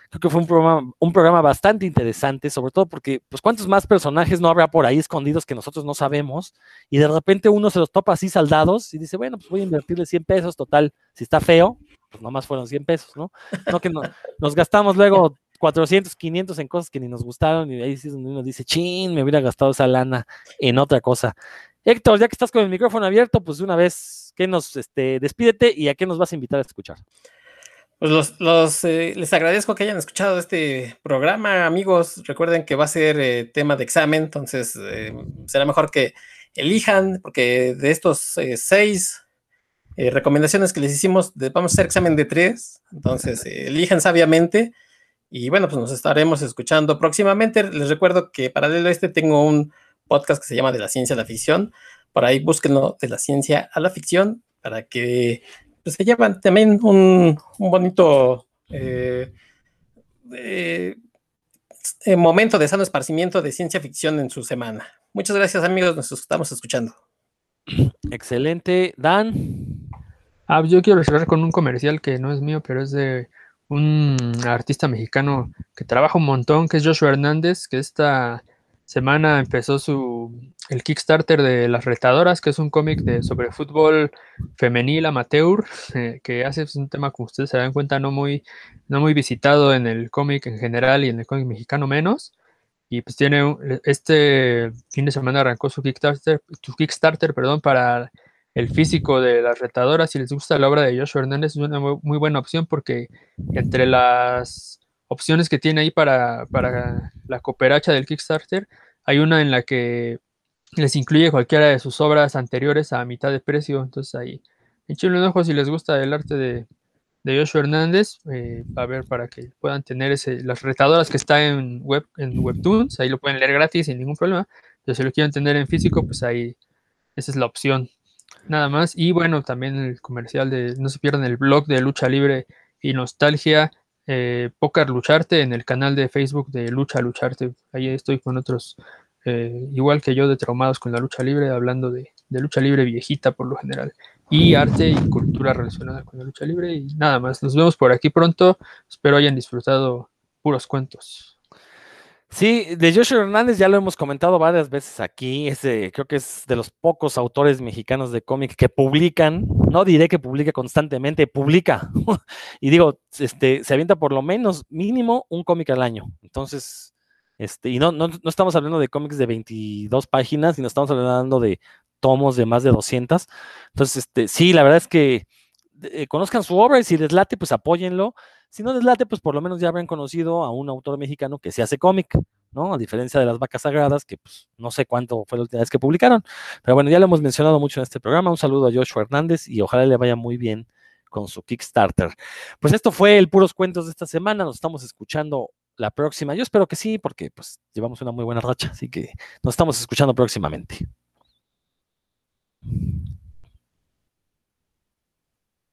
Speaker 2: Creo que fue un programa, un programa bastante interesante, sobre todo porque, pues, ¿cuántos más personajes no habrá por ahí escondidos que nosotros no sabemos? Y de repente uno se los topa así saldados y dice, bueno, pues voy a invertirle 100 pesos, total, si está feo, pues nomás fueron 100 pesos, ¿no? No que no, nos gastamos luego 400, 500 en cosas que ni nos gustaron y ahí es uno dice, chin, me hubiera gastado esa lana en otra cosa. Héctor, ya que estás con el micrófono abierto, pues de una vez, ¿qué nos, este, despídete y a qué nos vas a invitar a escuchar?
Speaker 4: Pues los, eh, les agradezco que hayan escuchado este programa, amigos. Recuerden que va a ser eh, tema de examen, entonces eh, será mejor que elijan, porque de estos seis recomendaciones que les hicimos, vamos a hacer examen de tres, entonces elijan sabiamente. Y bueno, pues nos estaremos escuchando próximamente. Les recuerdo que paralelo a este tengo un podcast que se llama De la ciencia a la ficción. Por ahí búsquenlo de la ciencia a la ficción para que pues, se llevan también un, bonito eh, eh, momento de sano esparcimiento de ciencia ficción en su semana. Muchas gracias amigos, nos estamos escuchando.
Speaker 2: Excelente. Dan.
Speaker 3: Ah, yo quiero cerrar con un comercial que no es mío, pero es de un artista mexicano que trabaja un montón, que es Joshua Hernández, que esta semana empezó su el Kickstarter de Las Retadoras, que es un cómic de sobre fútbol femenil amateur, eh, que hace un tema, como ustedes se dan cuenta, no muy, no muy visitado en el cómic en general y en el cómic mexicano menos. Y pues tiene este fin de semana arrancó su Kickstarter, su Kickstarter, perdón, para el físico de las retadoras. Si les gusta la obra de Joshua Hernández, es una muy buena opción porque entre las opciones que tiene ahí para, para la cooperacha del Kickstarter, hay una en la que les incluye cualquiera de sus obras anteriores a mitad de precio. Entonces ahí, échenle un ojo si les gusta el arte de, de Joshua Hernández, eh, a ver, para que puedan tener ese, las retadoras que está en web, en Webtoons, ahí lo pueden leer gratis sin ningún problema. Pero si lo quieren tener en físico, pues ahí, esa es la opción. Nada más. Y bueno, también el comercial de, no se pierdan el blog de Lucha Libre y Nostalgia, eh, Lucharte en el canal de Facebook de Lucha Lucharte. Ahí estoy con otros, eh, igual que yo, de traumados con la lucha libre, hablando de, lucha libre viejita por lo general. Y arte y cultura relacionada con la lucha libre. Y nada más, nos vemos por aquí pronto. Espero hayan disfrutado puros cuentos.
Speaker 2: Sí, de Joshua Hernández ya lo hemos comentado varias veces aquí. creo que es de los pocos autores mexicanos de cómic que publican, no diré que publica constantemente, publica. <laughs> y digo, este, se avienta por lo menos mínimo un cómic al año. Entonces, este, y no, no, no estamos hablando de cómics de 22 páginas, sino estamos hablando de tomos de más de 200. Entonces, este, sí, la verdad es que eh, conozcan su obra y si les late, pues apóyenlo. Si no les late, pues por lo menos ya habrán conocido a un autor mexicano que se hace cómic, ¿no? A diferencia de las vacas sagradas, que pues no sé cuánto fue la última vez que publicaron. Pero bueno, ya lo hemos mencionado mucho en este programa. Un saludo a Joshua Hernández y ojalá le vaya muy bien con su Kickstarter. Pues esto fue el Puros Cuentos de esta semana. Nos estamos escuchando la próxima. Yo espero que sí, porque pues llevamos una muy buena racha, así que nos estamos escuchando próximamente.